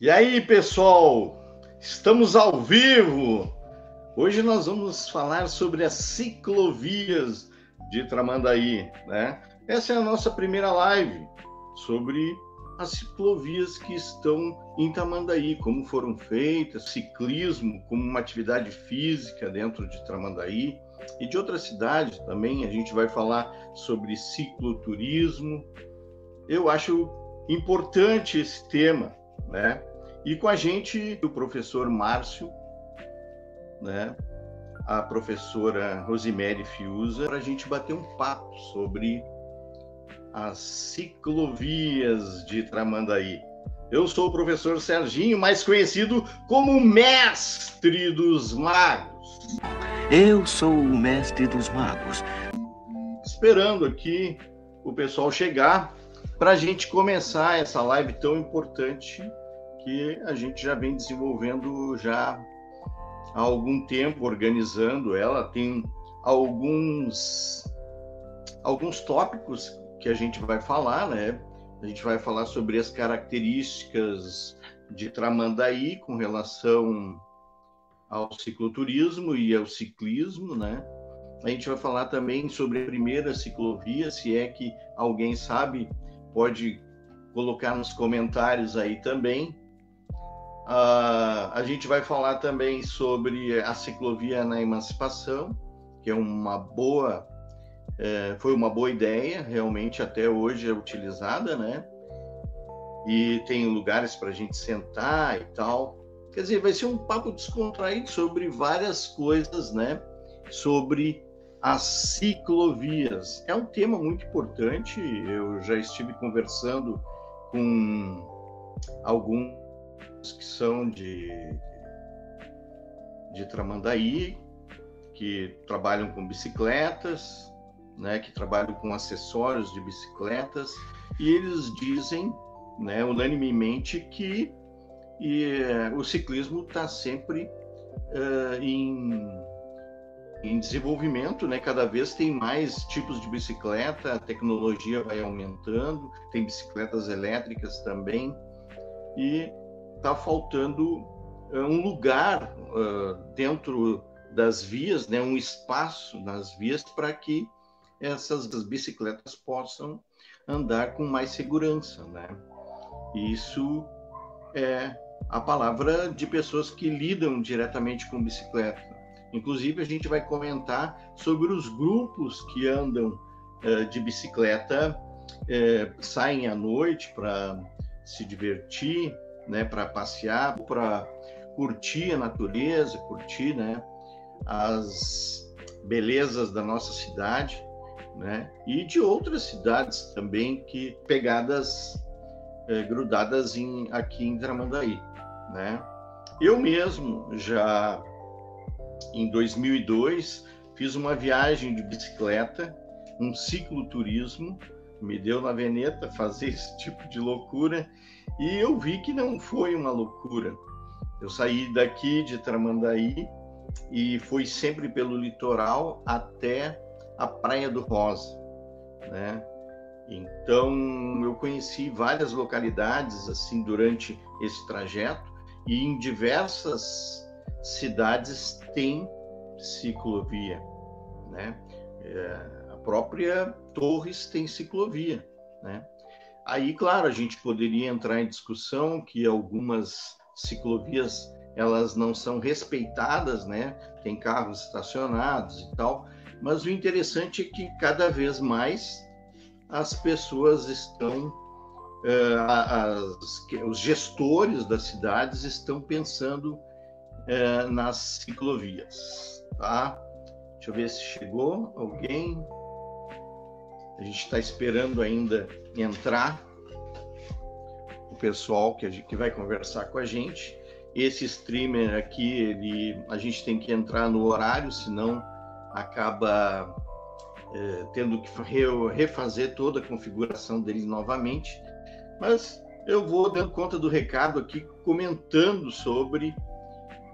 E aí, pessoal? Estamos ao vivo. Hoje nós vamos falar sobre as ciclovias de Tramandaí, né? Essa é a nossa primeira live sobre as ciclovias que estão em Tramandaí, como foram feitas, ciclismo como uma atividade física dentro de Tramandaí e de outras cidades também. A gente vai falar sobre cicloturismo. Eu acho importante esse tema, né? E com a gente o professor Márcio, né? A professora Rosemary Fiuza, para a gente bater um papo sobre as ciclovias de Tramandaí. Eu sou o professor Serginho, mais conhecido como Mestre dos Magos. Eu sou o Mestre dos Magos. Esperando aqui o pessoal chegar para a gente começar essa live tão importante que a gente já vem desenvolvendo já há algum tempo, organizando ela. Tem alguns alguns tópicos que a gente vai falar, né? A gente vai falar sobre as características de Tramandaí com relação ao cicloturismo e ao ciclismo, né? A gente vai falar também sobre a primeira ciclovia, se é que alguém sabe, pode colocar nos comentários aí também. Uh, a gente vai falar também sobre a ciclovia na emancipação, que é uma boa, é, foi uma boa ideia, realmente até hoje é utilizada, né? E tem lugares para a gente sentar e tal. Quer dizer, vai ser um papo descontraído sobre várias coisas, né? Sobre as ciclovias. É um tema muito importante. Eu já estive conversando com alguns que são de, de Tramandaí, que trabalham com bicicletas, né, que trabalham com acessórios de bicicletas, e eles dizem, né, unanimemente, que e, uh, o ciclismo está sempre uh, em, em desenvolvimento, né? Cada vez tem mais tipos de bicicleta, a tecnologia vai aumentando, tem bicicletas elétricas também, e está faltando uh, um lugar dentro das vias, né? Um espaço nas vias para que essas bicicletas possam andar com mais segurança, né? Isso é a palavra de pessoas que lidam diretamente com bicicleta. Inclusive, a gente vai comentar sobre os grupos que andam uh, de bicicleta, uh, saem à noite para se divertir, né, para passear, para curtir a natureza, curtir né, as belezas da nossa cidade, né, e de outras cidades também que pegadas eh, grudadas em, aqui em Tramandaí né? Eu mesmo já em 2002 fiz uma viagem de bicicleta, um cicloturismo, me deu na veneta fazer esse tipo de loucura e eu vi que não foi uma loucura. Eu saí daqui de Tramandaí e fui sempre pelo litoral até a Praia do Rosa, né? Então eu conheci várias localidades assim durante esse trajeto e em diversas cidades tem ciclovia, né? É, a própria Torres tem ciclovia, né? Aí, claro, a gente poderia entrar em discussão que algumas ciclovias elas não são respeitadas, né? Tem carros estacionados e tal, mas o interessante é que cada vez mais as pessoas estão uh, as, os gestores das cidades estão pensando uh, nas ciclovias, tá? Deixa eu ver se chegou alguém. A gente está esperando ainda entrar o pessoal que, gente, que vai conversar com a gente. Esse streamer aqui, ele, a gente tem que entrar no horário, senão acaba é, tendo que refazer toda a configuração dele novamente. Mas eu vou dando conta do recado aqui, comentando sobre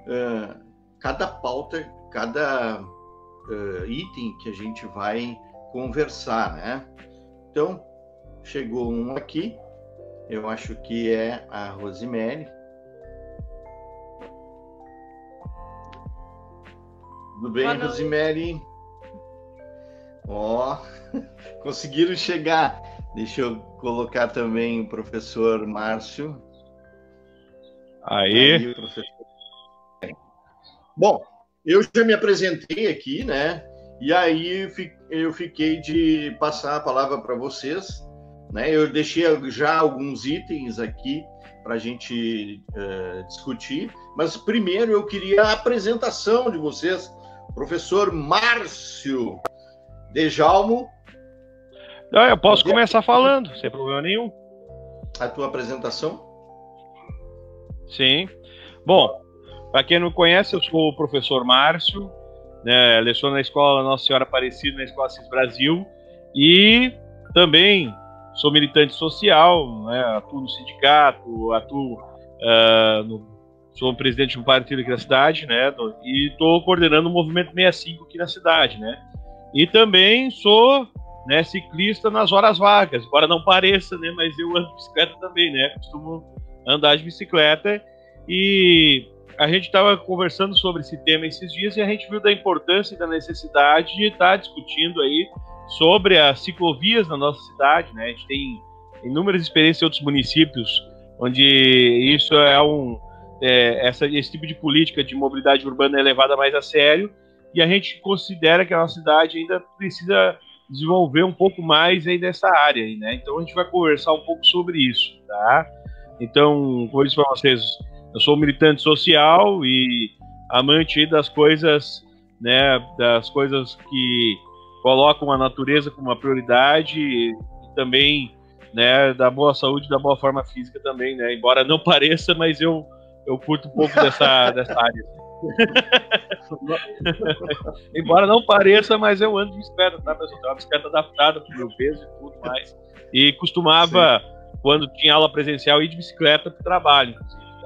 uh, cada pauta, cada uh, item que a gente vai conversar, né? Então, chegou um aqui, eu acho que é a Rosemary. Tudo bem, Boa Rosemary? Ó, oh, conseguiram chegar. Deixa eu colocar também o professor Márcio. Aí. Aí professor... Bom, eu já me apresentei aqui, né? E aí fico eu fiquei de passar a palavra para vocês. Né? Eu deixei já alguns itens aqui para a gente uh, discutir, mas primeiro eu queria a apresentação de vocês. Professor Márcio Dejalmo. Não, eu posso começar falando, sem problema nenhum. A tua apresentação? Sim. Bom, para quem não conhece, eu sou o professor Márcio, né, leciono na escola Nossa Senhora Aparecida, na Escola Cis Brasil, e também sou militante social, né, atuo no sindicato, atuo uh, no, sou presidente de um partido aqui na cidade, né, e estou coordenando o movimento 65 aqui na cidade, né, e também sou né, ciclista nas horas vagas, embora não pareça, né, mas eu ando de bicicleta também, né, costumo andar de bicicleta. E a gente estava conversando sobre esse tema esses dias e a gente viu da importância e da necessidade de estar tá discutindo aí sobre as ciclovias na nossa cidade, né? A gente tem inúmeras experiências em outros municípios onde isso é um é, essa, esse tipo de política de mobilidade urbana é levada mais a sério e a gente considera que a nossa cidade ainda precisa desenvolver um pouco mais aí dessa área, né? Então a gente vai conversar um pouco sobre isso, tá? Então, como eu disse para vocês, eu sou militante social e amante das coisas, né, das coisas que colocam a natureza como uma prioridade e, também, né, da boa saúde, da boa forma física também, né? Embora não pareça, mas eu eu curto um pouco dessa dessa área. Embora não pareça, mas eu ando de bicicleta, tá, pessoal? Tenho uma bicicleta adaptada para o meu peso e tudo mais. E costumava, Sim. quando tinha aula presencial, ir de bicicleta para o trabalho,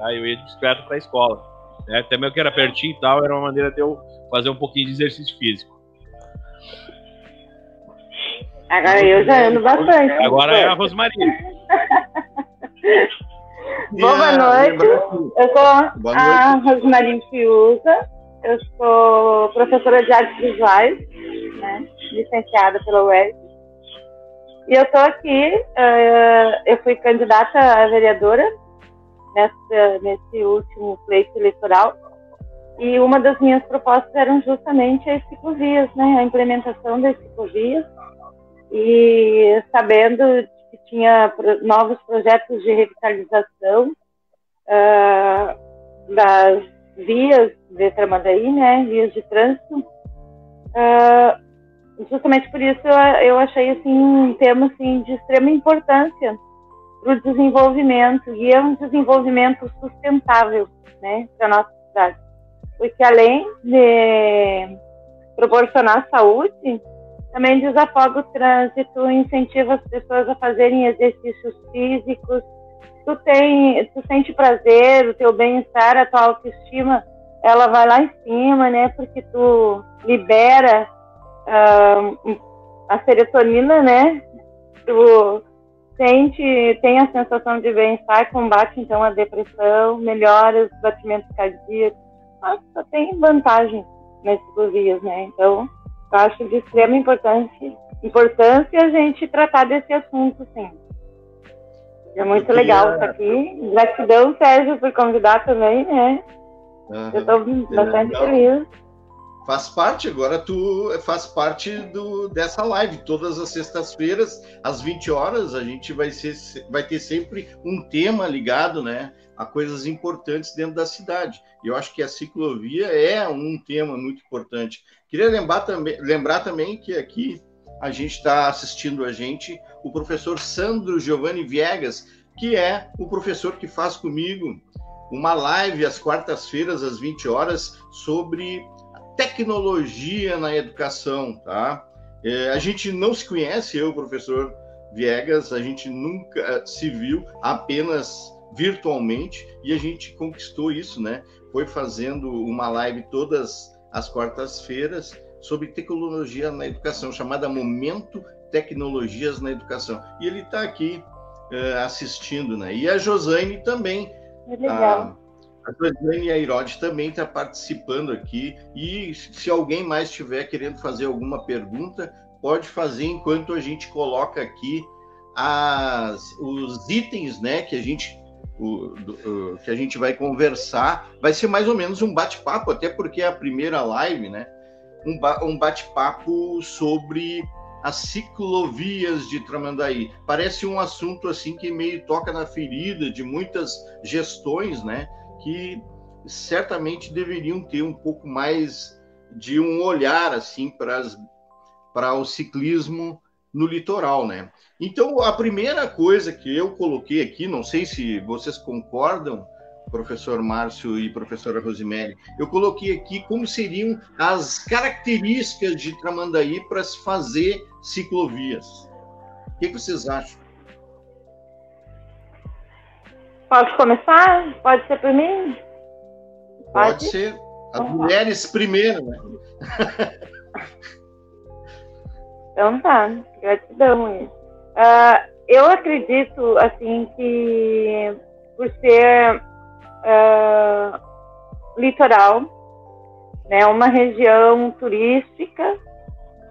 tá? Eu ia de bicicleta para a escola. Né? Até mesmo que era pertinho e tal, era uma maneira de eu fazer um pouquinho de exercício físico. Agora eu já ando bastante. Agora é a Rosmaria. Boa noite. Eu sou a Rosmaria Fiuza. Eu sou professora de artes visuais, né? licenciada pela UERJ. E eu estou aqui, uh, eu fui candidata a vereadora nessa, nesse último pleito eleitoral. E uma das minhas propostas eram justamente as ciclovias, né? a implementação das ciclovias. E sabendo que tinha novos projetos de revitalização uh, das vias de Tramandaí, né? vias de trânsito. Uh, justamente por isso eu, eu achei assim, um tema assim, de extrema importância para o desenvolvimento e é um desenvolvimento sustentável, né, para nossa cidade, porque além de proporcionar saúde, também desafoga o trânsito, incentiva as pessoas a fazerem exercícios físicos. Tu tem, tu sente prazer, o teu bem-estar, a tua autoestima, ela vai lá em cima, né? Porque tu libera uh, a serotonina, né? Tu sente, tem a sensação de bem-estar, combate então a depressão, melhora os batimentos cardíacos, só tem vantagem nas ciclovias, né? Então, eu acho de extrema importância, importância a gente tratar desse assunto, sim. É muito queria... legal estar aqui. Gratidão, Sérgio, por convidar também, né? Uhum. Eu estou bastante feliz faz parte agora tu faz parte do, dessa live. Todas as sextas-feiras às 20 horas a gente vai ser vai ter sempre um tema ligado né a coisas importantes dentro da cidade. Eu acho que a ciclovia é um tema muito importante. Queria lembrar também lembrar também que aqui a gente está assistindo a gente o professor Sandro Giovanni Viegas que é o professor que faz comigo uma live às quartas-feiras às 20 horas sobre tecnologia na educação, tá? É, a gente não se conhece, eu, professor Viegas, a gente nunca eh, se viu apenas virtualmente e a gente conquistou isso, né? Foi fazendo uma live todas as quartas-feiras sobre tecnologia na educação, chamada Momento Tecnologias na Educação. E ele está aqui uh, assistindo, né? E a Josane também. É legal. A Josiane Airode também está participando aqui. E se alguém mais estiver querendo fazer alguma pergunta, pode fazer enquanto a gente coloca aqui as, os itens né, que a gente o, do, que a gente vai conversar. Vai ser mais ou menos um bate-papo, até porque é a primeira live, né? Um, ba um bate-papo sobre as ciclovias de Tramandaí. Parece um assunto assim que meio toca na ferida de muitas gestões, né? Que certamente deveriam ter um pouco mais de um olhar assim para para o ciclismo no litoral, né? Então, a primeira coisa que eu coloquei aqui, não sei se vocês concordam, professor Márcio e professora Rosemary, eu coloquei aqui como seriam as características de Tramandaí para se fazer ciclovias. O que vocês acham? Pode começar? Pode ser para mim? Pode, Pode ser. As mulheres primeiro, né? Então tá, gratidão. Uh, eu acredito, assim, que por ser uh, litoral, né, uma região turística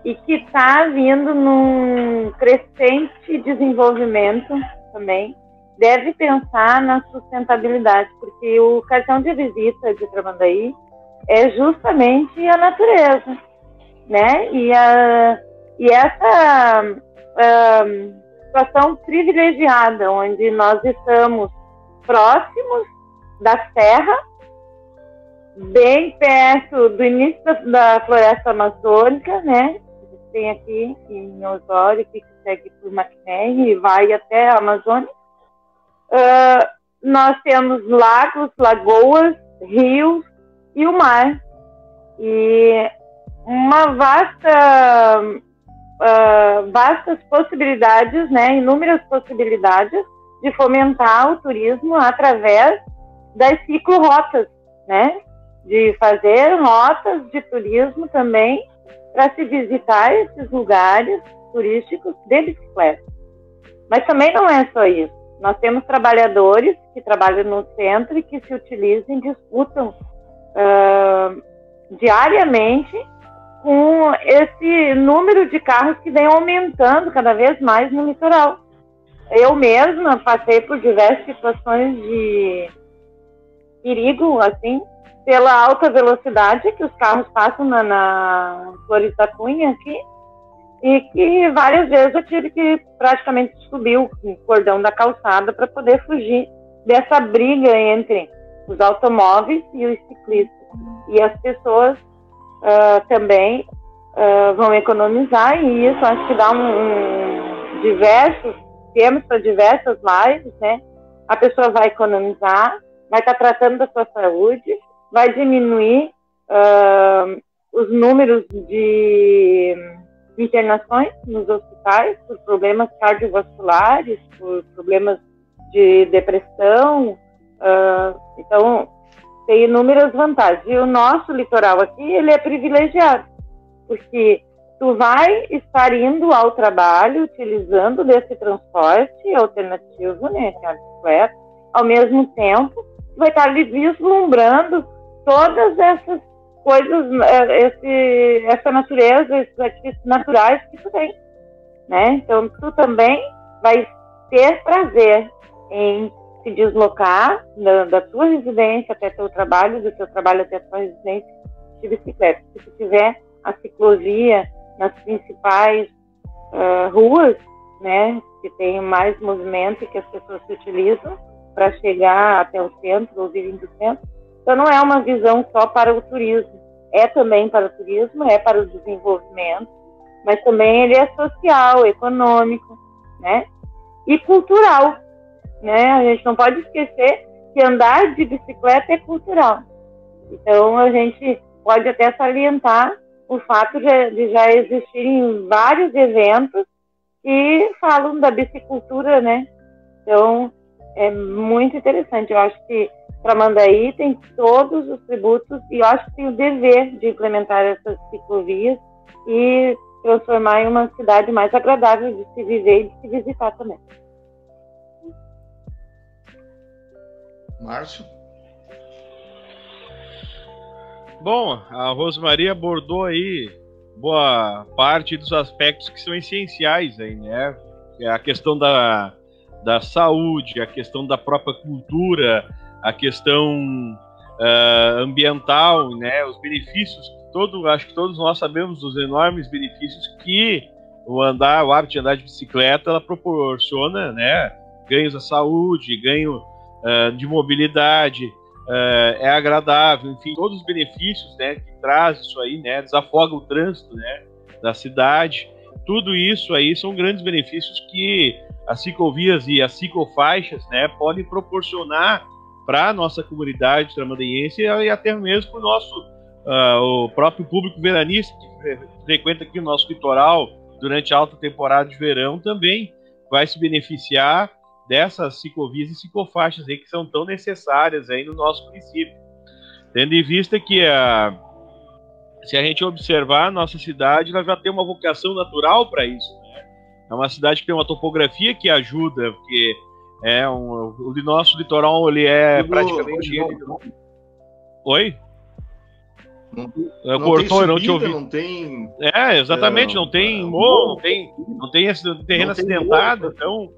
e que está vindo num crescente desenvolvimento também, deve pensar na sustentabilidade, porque o cartão de visita de Tramandaí é justamente a natureza, né? E a, e essa um, situação privilegiada, onde nós estamos próximos da serra, bem perto do início da, da floresta amazônica, né? Tem aqui em Osório, que segue por Maquiné e vai até a Amazônia. Uh, nós temos lagos, lagoas, rios e o mar. E uma vasta uh, vastas possibilidades, né, inúmeras possibilidades de fomentar o turismo através das ciclorotas, né, de fazer rotas de turismo também para se visitar esses lugares turísticos de bicicleta. Mas também não é só isso. Nós temos trabalhadores que trabalham no centro e que se utilizam e disputam uh, diariamente com esse número de carros que vem aumentando cada vez mais no litoral. Eu mesma passei por diversas situações de perigo, assim, pela alta velocidade que os carros passam na, na Flores da Cunha aqui, e que várias vezes eu tive que praticamente subir o cordão da calçada para poder fugir dessa briga entre os automóveis e os ciclistas. E as pessoas uh, também uh, vão economizar e isso acho que dá um, um diversos temos para diversas lives, né? A pessoa vai economizar, vai estar tá tratando da sua saúde, vai diminuir uh, os números de internações nos hospitais por problemas cardiovasculares, por problemas de depressão. Uh, então, tem inúmeras vantagens. E o nosso litoral aqui, ele é privilegiado, porque tu vai estar indo ao trabalho utilizando desse transporte alternativo, né, que é a bicicleta, ao mesmo tempo, vai estar ali vislumbrando todas essas coisas, é, esse, essa natureza, esses artifícios naturais que tu tem, né? Então, tu também vai ter prazer em se deslocar da, da tua residência até teu trabalho, do teu trabalho até a tua residência de bicicleta. Se tu tiver a ciclovia nas principais uh, ruas, né, que tem mais movimento e que as pessoas se utilizam para chegar até o centro ou virem do centro. Então não é uma visão só para o turismo, é também para o turismo, é para o desenvolvimento, mas também ele é social, econômico, né, e cultural né? A gente não pode esquecer que andar de bicicleta é cultural. Então a gente pode até salientar o fato de, de já existirem vários eventos que falam da bicicultura, né? Então é muito interessante. Eu acho que Tramandaí tem todos os tributos e eu acho que tem o dever de implementar essas ciclovias e transformar em uma cidade mais agradável de se viver e de se visitar também. Márcio? Bom, a Rosmaria abordou aí boa parte dos aspectos que são essenciais aí, né? É a questão da, da saúde, a questão da própria cultura, a questão uh, ambiental, né? Os benefícios, todo, acho que todos nós sabemos dos enormes benefícios que o andar, o hábito de andar de bicicleta, ela proporciona, né? Ganhos à saúde, ganho uh, de mobilidade, uh, é agradável, enfim, todos os benefícios, né? Que traz isso aí, né? Desafoga o trânsito, né? Da cidade. Tudo isso aí são grandes benefícios que as ciclovias e as ciclofaixas, né? Podem proporcionar para a nossa comunidade tramandaense e até mesmo para o nosso uh, o próprio público veranista que frequenta aqui o nosso litoral durante a alta temporada de verão também vai se beneficiar dessas ciclovias e ciclofaixas aí que são tão necessárias aí no nosso município. Tendo em vista que a, se a gente observar, a nossa cidade ela já tem uma vocação natural para isso. Né? É uma cidade que tem uma topografia que ajuda, porque é um, o nosso litoral ele é praticamente. Ele... Oi? Não, não cortou, tem subida, não te ouvi. Não tem. É, exatamente, não, não tem morro, não tem, não tem esse terreno não acidentado, morro, então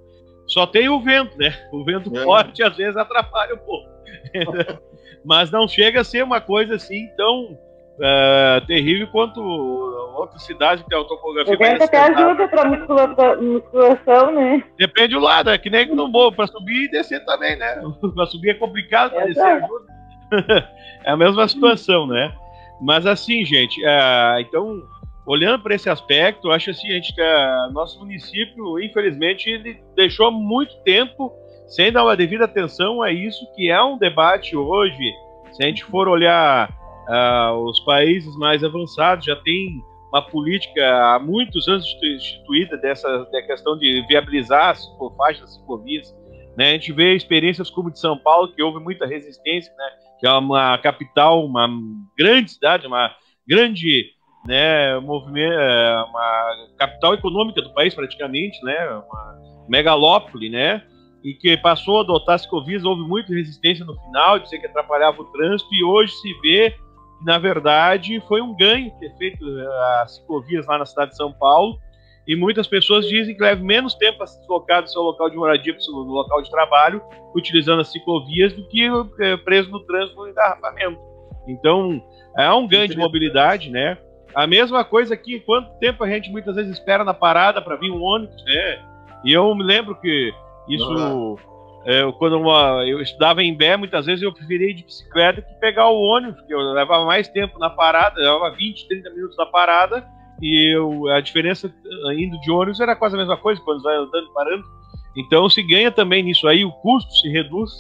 só tem o vento, né? O vento é. forte às vezes atrapalha um pouco. Mas não chega a ser uma coisa assim tão uh, terrível quanto outras cidades que tem a topografia. Vento até ajuda para musculação, né? Depende do lado, é que nem no morro, para subir e descer também, né? para subir é complicado, para descer ajuda. é a mesma situação, né? Mas assim, gente, uh, então, olhando para esse aspecto, acho assim, a gente, uh, nosso município, infelizmente, ele deixou muito tempo sem dar uma devida atenção a isso, que é um debate hoje. Se a gente for olhar uh, os países mais avançados, já tem uma política há muitos anos instituída dessa da questão de viabilizar as ciclofaixas, ciclovias. Né? A gente vê experiências como de São Paulo, que houve muita resistência, né? que é uma capital, uma grande cidade, uma grande né, movimento, é, uma capital econômica do país praticamente, né, uma megalópole, né, e que passou a adotar as ciclovias, houve muita resistência no final, de ser que atrapalhava o trânsito, e hoje se vê na verdade, foi um ganho ter feito é, as ciclovias lá na cidade de São Paulo, e muitas pessoas dizem que leva menos tempo a se deslocar do seu local de moradia para o seu local de trabalho, utilizando as ciclovias, do que é, preso no trânsito no engarrafamento. Então, é um ganho de mobilidade, né? A mesma coisa que quanto tempo a gente muitas vezes espera na parada para vir um ônibus, né? E eu me lembro que isso, é, quando uma, eu estudava em Bé, muitas vezes eu preferia ir de bicicleta que pegar o ônibus, porque eu levava mais tempo na parada, levava 20, 30 minutos na parada, e eu, a diferença eh, indo de ônibus era quase a mesma coisa, quando vai andando e parando. Então se ganha também nisso aí, o custo se reduz,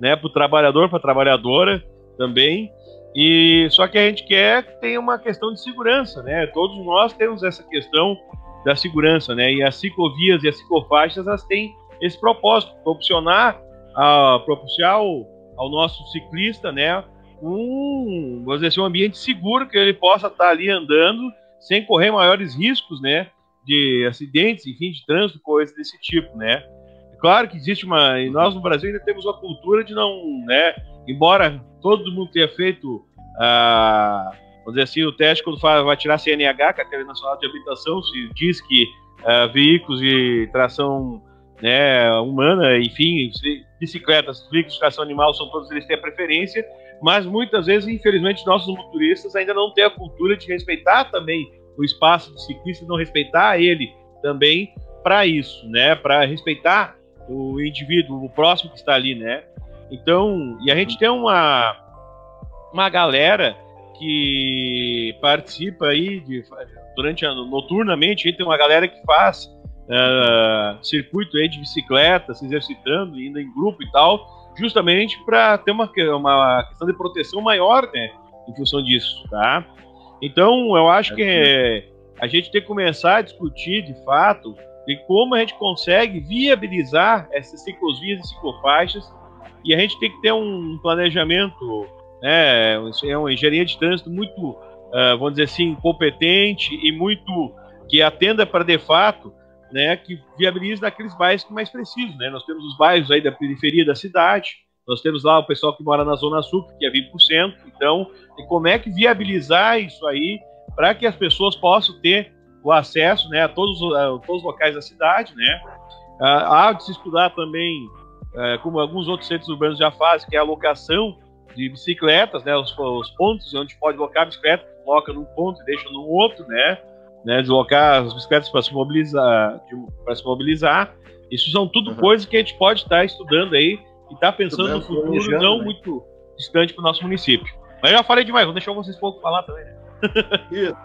né, para o trabalhador, para a trabalhadora também. E só que a gente quer que tenha uma questão de segurança, né? Todos nós temos essa questão da segurança, né? E as ciclovias e as ciclofaixas elas têm esse propósito, proporcionar, a, proporcionar ao, ao nosso ciclista, né, um, vamos dizer assim, um ambiente seguro que ele possa estar ali andando sem correr maiores riscos, né, de acidentes, enfim, de trânsito, coisas desse tipo, né. É claro que existe uma, e nós no Brasil ainda temos uma cultura de não, né, embora todo mundo tenha feito, ah, vamos dizer assim, o teste quando vai tirar CNH, Carteira Nacional de Habilitação, se diz que ah, veículos de tração né, humana, enfim, bicicletas, veículos de tração animal, são todos eles têm a preferência, mas muitas vezes, infelizmente, nossos motoristas ainda não têm a cultura de respeitar também o espaço do ciclista, não respeitar ele também para isso, né? Para respeitar o indivíduo, o próximo que está ali, né? Então, e a gente tem uma uma galera que participa aí de, durante a, noturnamente, a gente tem uma galera que faz uh, circuito aí de bicicleta, se exercitando, indo em grupo e tal, justamente para ter uma, uma questão de proteção maior, né, em função disso, tá? Então, eu acho que a gente tem que começar a discutir, de fato, de como a gente consegue viabilizar essas ciclovias e ciclofaixas, e a gente tem que ter um planejamento, né, é uma engenharia de trânsito muito, uh, vamos dizer assim, competente e muito que atenda para, de fato, né, que viabiliza naqueles bairros que mais precisam. Né? Nós temos os bairros aí da periferia da cidade, Nós temos lá o pessoal que mora na Zona Sul, que é 20%. Então, e como é que viabilizar isso aí para que as pessoas possam ter o acesso né, a, todos, a todos os locais da cidade, né? Ah, há de se estudar também, é, como alguns outros centros urbanos já fazem, que é a locação de bicicletas, né? Os, os pontos onde pode locar a bicicleta, coloca num ponto e deixa no outro, né? Né deslocar as bicicletas para se mobilizar, para se mobilizar. Isso são tudo uhum. coisas que a gente pode estar estudando aí e estar tá pensando no futuro não né? muito distante para o nosso município. Mas eu já falei demais, vou deixar vocês pouco falar também. Né? Isso.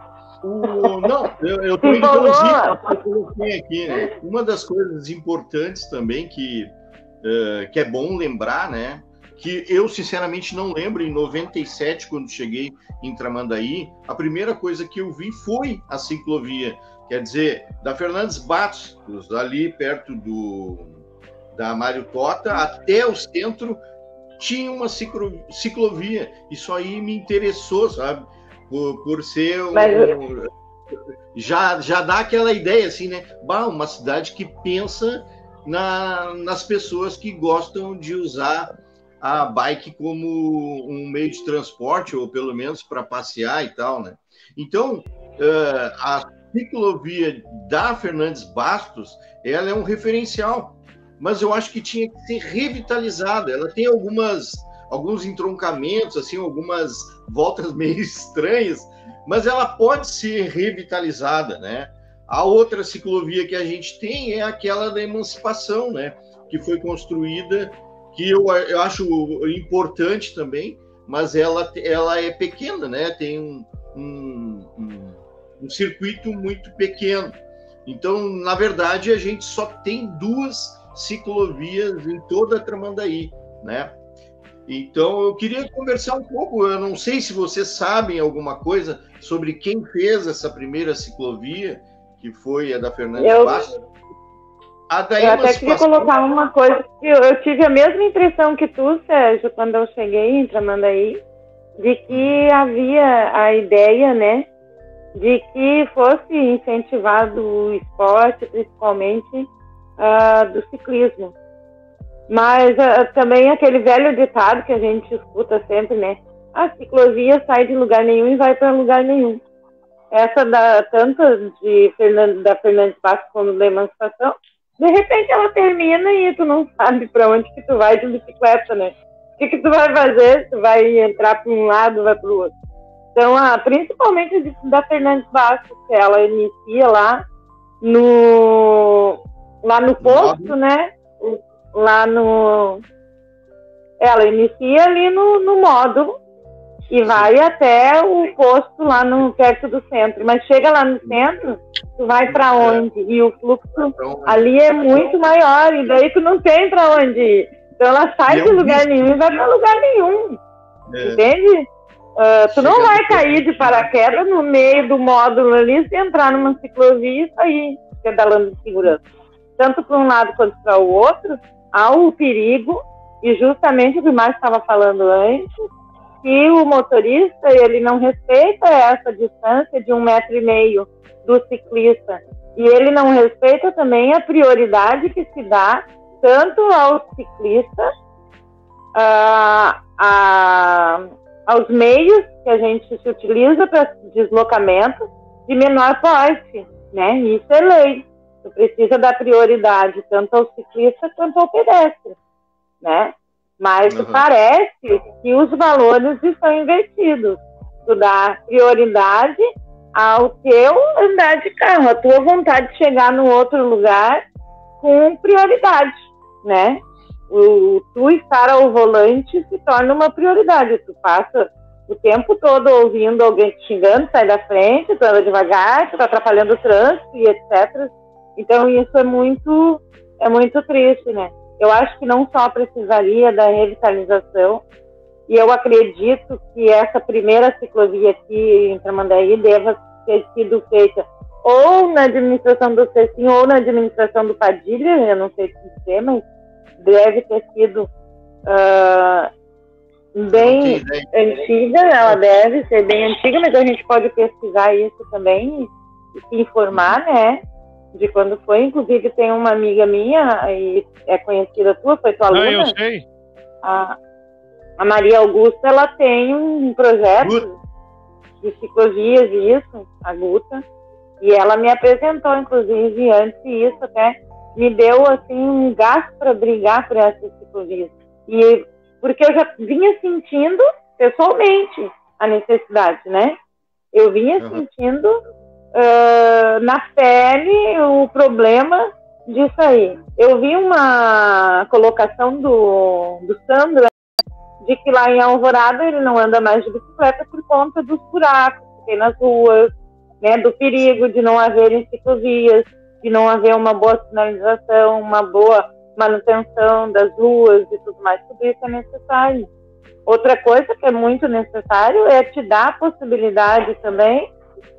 O, não, eu estou indo pelos que eu coloquei aqui. Né? Uma das coisas importantes também que, uh, que é bom lembrar, né? Que eu, sinceramente, não lembro, em 97, quando cheguei em Tramandaí, a primeira coisa que eu vi foi a ciclovia. Quer dizer, da Fernandes Bastos, ali perto do, da Mário Tota, até o centro, tinha uma ciclovia. Isso aí me interessou, sabe? por, por ser um, Mas... já já dá aquela ideia assim, né? Bah, uma cidade que pensa na, nas pessoas que gostam de usar a bike como um meio de transporte ou pelo menos para passear e tal, né? Então uh, a ciclovia da Fernandes Bastos ela é um referencial, mas eu acho que tinha que ser revitalizada. Ela tem algumas alguns entroncamentos, assim, algumas voltas meio estranhas, mas ela pode ser revitalizada, né? A outra ciclovia que a gente tem é aquela da emancipação, né? Que foi construída, que eu, eu acho importante também, mas ela, ela é pequena, né? Tem um, um, um, um circuito muito pequeno. Então, na verdade, a gente só tem duas ciclovias em toda a Tramandaí, né? Então, eu queria conversar um pouco. Eu não sei se vocês sabem alguma coisa sobre quem fez essa primeira ciclovia, que foi a da Fernandes eu, Bastos. A da eu até queria colocar uma coisa. Eu, eu tive a mesma impressão que tu, Sérgio, quando eu cheguei em Tramandaí, de que havia a ideia, né, de que fosse incentivado o esporte, principalmente uh, do ciclismo. Mas uh, também aquele velho ditado que a gente escuta sempre, né? A ciclovia sai de lugar nenhum e vai para lugar nenhum. Essa da tanto de Fernando, da Fernandes Bastos como da Emancipação, de repente ela termina e tu não sabe para onde que tu vai de bicicleta, né? O que, que tu vai fazer? Tu vai entrar para um lado, vai para o outro. Então, ah, principalmente da Fernandes Bastos, que ela inicia lá no lá no posto, né? lá no. Ela inicia ali no, no módulo e vai até o posto lá no perto do centro. Mas chega lá no centro, tu vai para onde? E o fluxo ali é muito maior, e daí tu não tem para onde ir. Então ela sai de lugar nenhum e vai para lugar nenhum. É. Entende? Uh, tu não vai cair de paraquedas no meio do módulo ali se entrar numa ciclovia e sair pedalando de segurança. Tanto para um lado quanto para o outro, há um perigo, e justamente o que mais estava falando antes, que o motorista ele não respeita essa distância de um metro e meio do ciclista. E ele não respeita também a prioridade que se dá tanto ao ciclista, uh, a, aos meios que a gente se utiliza para deslocamento de menor porte, né? Isso é lei. Tu precisa dar prioridade tanto ao ciclista quanto ao pedestre, né? Mas uhum. parece que os valores estão invertidos. Tu dá prioridade ao teu andar de carro, a tua vontade de chegar no outro lugar com prioridade, né? O, tu estar ao volante se torna uma prioridade. Tu passa o tempo todo ouvindo alguém te xingando, sai da frente, tu anda devagar, tu tá atrapalhando o trânsito e etc. Então isso é muito é muito triste, né? Eu acho que não só precisaria da revitalização, e eu acredito que essa primeira ciclovia aqui em Tramandaí deva ter sido feita ou na administração do Cecim ou na administração do Padilha, eu não sei se ser, mas deve ter sido uh, bem antiga, ela deve ser bem antiga, mas a gente pode pesquisar isso também e se informar, né? De quando foi. Inclusive, tem uma amiga minha, e é conhecida tua, foi tua aluna. Ah, eu sei. a, a Maria Augusta, ela tem um projeto de ciclovias, isso, a Guta, e ela me apresentou, inclusive, antes isso até me deu assim um gasto para brigar por essas ciclovias. E porque eu já vinha sentindo pessoalmente a necessidade, né? Eu vinha uhum. sentindo uh, na pele o problema disso aí. Eu vi uma colocação do, do Sandro de que lá em Alvorada ele não anda mais de bicicleta por conta dos buracos que tem nas ruas, né, do perigo de não haver ciclovias, de não haver uma boa sinalização, uma boa manutenção das ruas e tudo mais, tudo isso é necessário. Outra coisa que é muito necessário é te dar a possibilidade também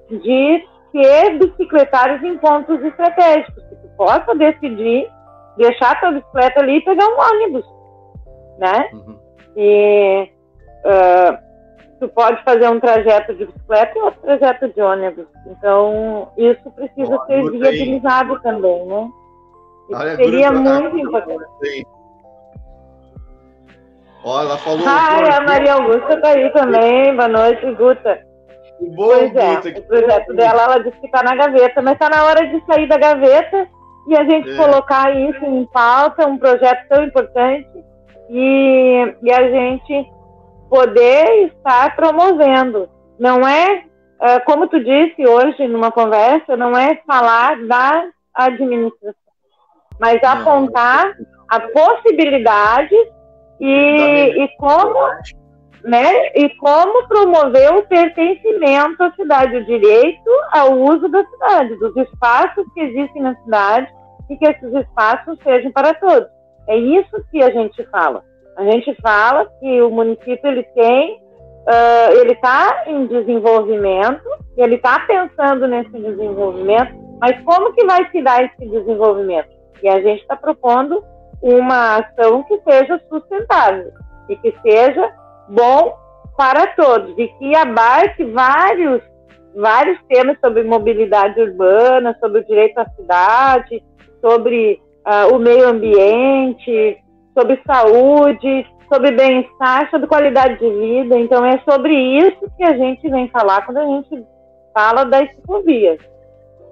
de ter bicicletários em pontos estratégicos, que tu possa decidir deixar a tua bicicleta ali e pegar um ônibus, né? Uhum. E uh, tu pode fazer um trajeto de bicicleta e outro trajeto de ônibus. Então, isso precisa oh, ser viabilizado aí. também, né? Olha, seria muito importante. Ó, ela falou. Ai, a Maria Augusta está aí também. Boa noite, Guta. Bom, pois é, Guta, o projeto dela, ela disse que está na gaveta, mas está na hora de sair da gaveta e a gente é. colocar isso em pauta, um projeto tão importante, e, e a gente poder estar promovendo. Não é, é, como tu disse hoje numa conversa, não é falar da administração, mas apontar a possibilidade e, e como né, e como promover o pertencimento à cidade, o direito ao uso da cidade, dos espaços que existem na cidade e que esses espaços sejam para todos. É isso que a gente fala. A gente fala que o município ele tem, uh, ele está em desenvolvimento, ele está pensando nesse desenvolvimento, mas como que vai se dar esse desenvolvimento? E a gente está propondo uma ação que seja sustentável e que seja bom para todos e que abarque vários vários temas sobre mobilidade urbana, sobre o direito à cidade, sobre uh, o meio ambiente, sobre saúde, sobre bem-estar, sobre qualidade de vida. Então é sobre isso que a gente vem falar quando a gente fala das ciclovias.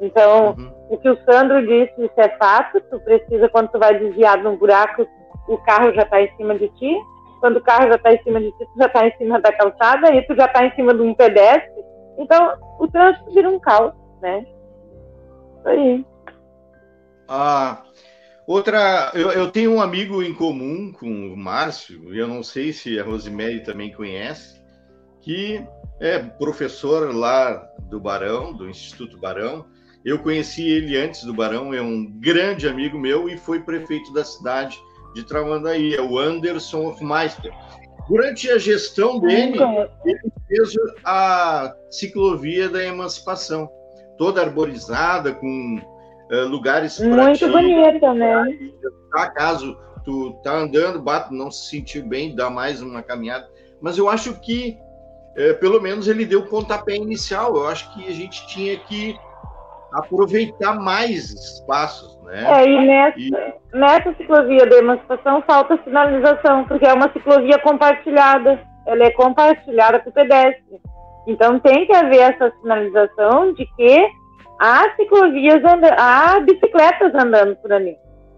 Então, uhum. o que o Sandro disse, isso é fato, tu precisa, quando tu vai desviar de um buraco, o carro já está em cima de ti. Quando o carro já está em cima de ti, tu já está em cima da calçada, e tu já está em cima de um pedestre. Então, o trânsito vira um caos, né? Isso aí. Ah, outra, eu, eu tenho um amigo em comum com o Márcio, e eu não sei se a Rosemary também conhece, que é professor lá do Barão, do Instituto Barão, eu conheci ele antes do Barão, é um grande amigo meu e foi prefeito da cidade de Tramandaí, é o Anderson Hofmeister. Durante a gestão dele, ele fez a ciclovia da emancipação, toda arborizada, com uh, lugares Muito bonita, né? Tá, caso tu tá andando, bato, não se sentiu bem, dá mais uma caminhada. Mas eu acho que, uh, pelo menos, ele deu o pontapé inicial. Eu acho que a gente tinha que aproveitar mais espaços, né? É, e nessa, e... nessa ciclovia de emancipação falta sinalização, porque é uma ciclovia compartilhada, ela é compartilhada com o pedestre. Então tem que haver essa sinalização de que há ciclovias, anda há bicicletas andando por ali.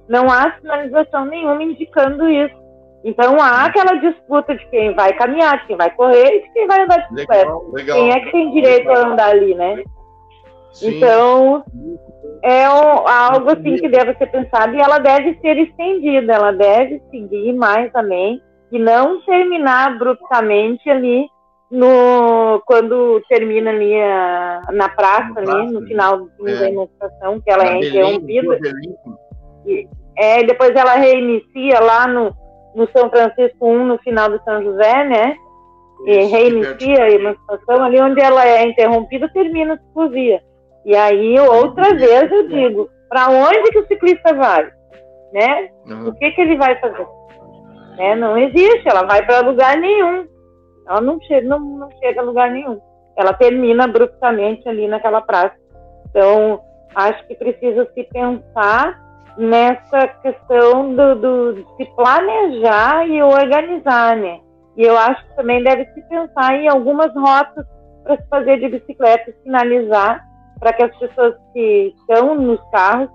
Não há sinalização nenhuma indicando isso. Então há aquela disputa de quem vai caminhar, de quem vai correr e de quem vai andar de bicicleta. Legal, legal. Quem é que tem direito a andar ali, né? Sim. Então, é um, algo assim que deve ser pensado e ela deve ser estendida, ela deve seguir mais também e não terminar abruptamente ali no quando termina ali a, na praça ali no final do é. da emancipação que ela é interrompida. e, é depois ela reinicia lá no, no São Francisco 1 no final do São José né? E reinicia a emancipação ali onde ela é interrompida termina a ciclovia e aí, outra vez, eu digo, para onde que o ciclista vai? Né? Uhum. O que, que ele vai fazer? Né? Não existe, ela vai para lugar nenhum. Ela não chega, não, não chega a lugar nenhum. Ela termina abruptamente ali naquela praça. Então, acho que precisa se pensar nessa questão do, do, de se planejar e organizar, né? E eu acho que também deve se pensar em algumas rotas para se fazer de bicicleta, sinalizar para que as pessoas que estão nos carros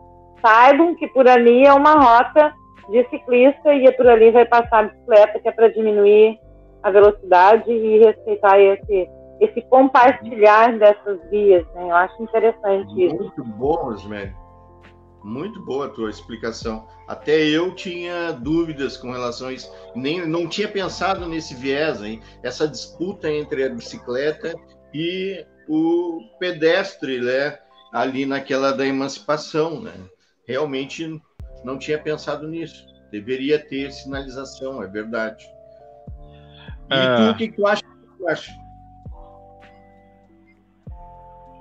saibam que por ali é uma rota de ciclista e por ali vai passar a bicicleta, que é para diminuir a velocidade e respeitar esse, esse compartilhar dessas vias. Né? Eu acho interessante Muito isso. Muito bom, Osmério. Muito boa a tua explicação. Até eu tinha dúvidas com relação a isso. Nem, não tinha pensado nesse viés, hein? essa disputa entre a bicicleta e o pedestre, né? ali naquela da emancipação. Né? Realmente não tinha pensado nisso. Deveria ter sinalização, é verdade. E tu, ah. o que, que tu acha? Tu acha?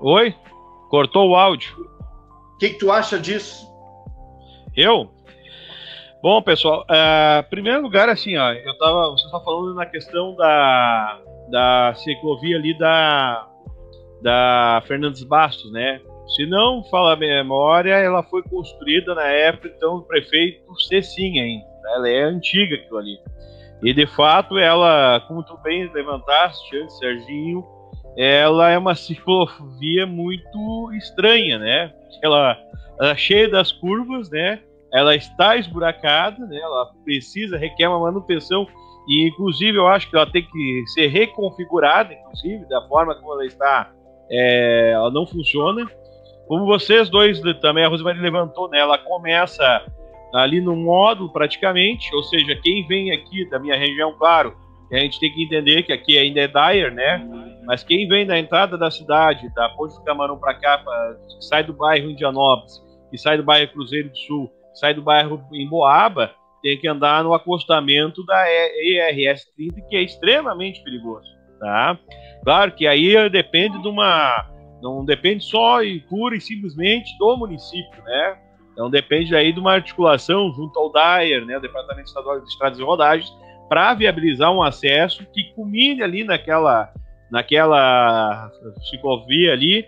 Oi? Cortou o áudio. O que, que tu acha disso? Eu? Bom, pessoal, uh, primeiro lugar, assim, ó, eu tava, você está falando na questão da, da ciclovia ali da, da Fernandes Bastos, né? Se não fala a memória, ela foi construída na época então do prefeito Cecinha ainda. Ela é antiga aquilo ali. E de fato, ela, como tu bem levantaste Serginho, ela é uma ciclovia muito estranha, né? Ela, ela é cheia das curvas, né? Ela está esburacada, né? Ela precisa, requer uma manutenção e, inclusive, eu acho que ela tem que ser reconfigurada, inclusive, da forma como ela está, é, ela não funciona. Como vocês dois também, a Rosemary levantou, né? Ela começa ali no módulo praticamente, ou seja, quem vem aqui da minha região, claro, a gente tem que entender que aqui ainda é Dyer, né? Mas quem vem da entrada da cidade, da Ponte do Camarão para cá, pra, sai do bairro Indianópolis, que sai do bairro Cruzeiro do Sul, sai do bairro Emboaba, tem que andar no acostamento da ERS 30, que é extremamente perigoso, tá? Claro que aí depende de uma não depende só e pura e simplesmente do município, né? Então depende aí de uma articulação junto ao DAER, né, o Departamento Estadual de Estradas e Rodagens, para viabilizar um acesso que culmine ali naquela, naquela ciclovia ali,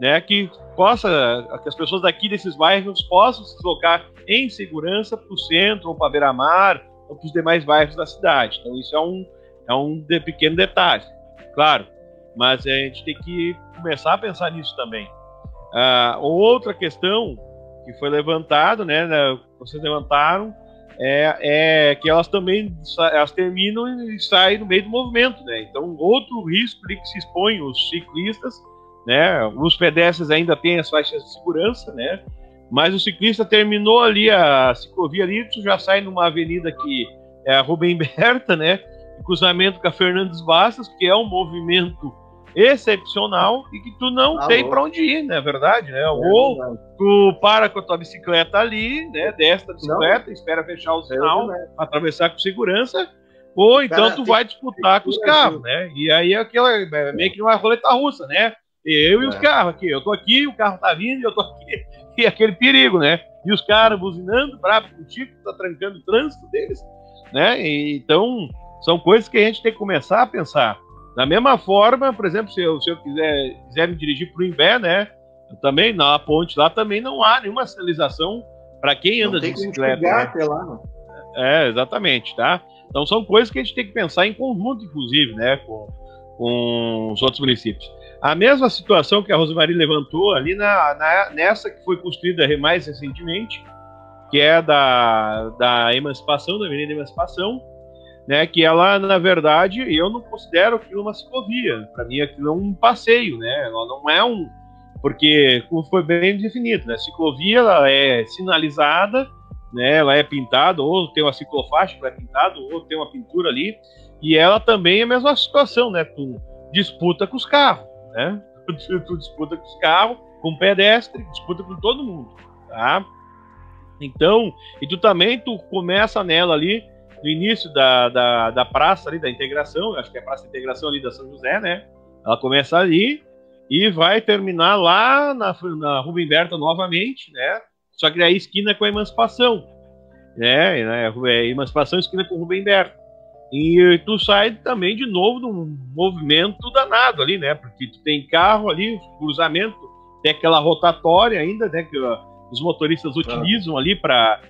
né, que possa, que as pessoas daqui desses bairros possam se deslocar em segurança para o centro ou para Beira-Mar ou para os demais bairros da cidade. Então isso é um, é um de pequeno detalhe. Claro, mas a gente tem que começar a pensar nisso também. Uh, outra questão que foi levantado, né, né, vocês levantaram, é, é, que elas também elas terminam e saem no meio do movimento, né? Então outro risco ali que se expõe os ciclistas, né? Os pedestres ainda têm as faixas de segurança, né? Mas o ciclista terminou ali a ciclovia ali, já sai numa avenida que é a Rubem Berta, né? Cruzamento com a Fernandes Bastos, que é um movimento excepcional e que tu não tá tem para onde ir, não é verdade, né? É Ou verdade. tu para com a tua bicicleta ali, né? Desce a bicicleta, não. espera fechar o sinal, é atravessar com segurança, ou então Cara, tu vai disputar com os carros, né? E aí é aquela é meio que uma roleta russa, né? Eu e os é. carros aqui, eu tô aqui, o carro tá vindo, eu tô aqui, e aquele perigo, né? E os caras buzinando, bravo contigo, tá trancando o trânsito deles, né? E, então, são coisas que a gente tem que começar a pensar. Da mesma forma, por exemplo, se eu, se eu quiser, quiser me dirigir para o Imbé, né? Eu também, na ponte lá também não há nenhuma sinalização para quem anda de bicicleta. Né? Até lá. É, exatamente, tá? Então são coisas que a gente tem que pensar em conjunto, inclusive, né, com, com os outros municípios. A mesma situação que a Rosemarie levantou ali na, na, nessa que foi construída mais recentemente, que é da, da emancipação, da Avenida Emancipação, né? Que ela, na verdade, eu não considero aquilo uma ciclovia. Para mim, aquilo é um passeio, né? Ela não é um. Porque, como foi bem definido, né? Ciclovia ela é sinalizada, né? Ela é pintada, ou tem uma ciclofaixa que é pintada, ou tem uma pintura ali. E ela também é a mesma situação, né? Tu disputa com os carros, né? Tu, disputa com os carros, com o pedestre, disputa com todo mundo, tá? Então, e tu também tu começa nela ali no início da, da, da praça ali, da integração, acho que é a praça de integração ali da São José, né? Ela começa ali e vai terminar lá na, na Rubem Berta novamente, né? Só que daí esquina com a emancipação, né? né? É, emancipação esquina com Rubem Berta. E tu sai também de novo de um movimento danado ali, né? Porque tu tem carro ali, cruzamento, tem aquela rotatória ainda, né? Que os motoristas utilizam ali para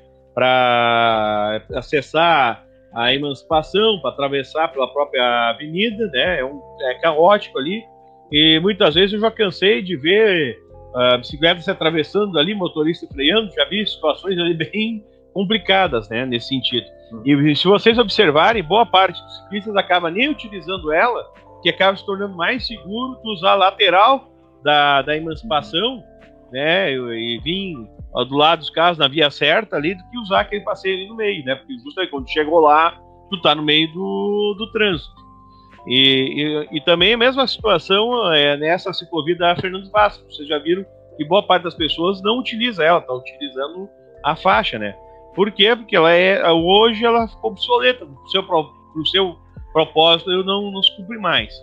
acessar a emancipação, para atravessar pela própria avenida, né? É, um, é caótico ali. E muitas vezes eu já cansei de ver uh, bicicleta se atravessando ali, motorista freando, já vi situações ali bem complicadas, né, nesse sentido. E se vocês observarem, boa parte dos ciclistas acaba nem utilizando ela, que acaba se tornando mais seguro que usar a lateral da, da emancipação, né, e, e vir do lado dos carros na via certa ali, do que usar aquele passeio ali no meio, né, porque justamente quando chegou lá, tu tá no meio do, do trânsito. E, e, e, também a mesma situação é nessa ciclovia da Fernando Vasco. Vocês já viram que boa parte das pessoas não utiliza ela, está utilizando a faixa, né? Por quê? Porque ela é hoje ela ficou obsoleta, o seu, pro seu propósito eu não, se cumpre mais.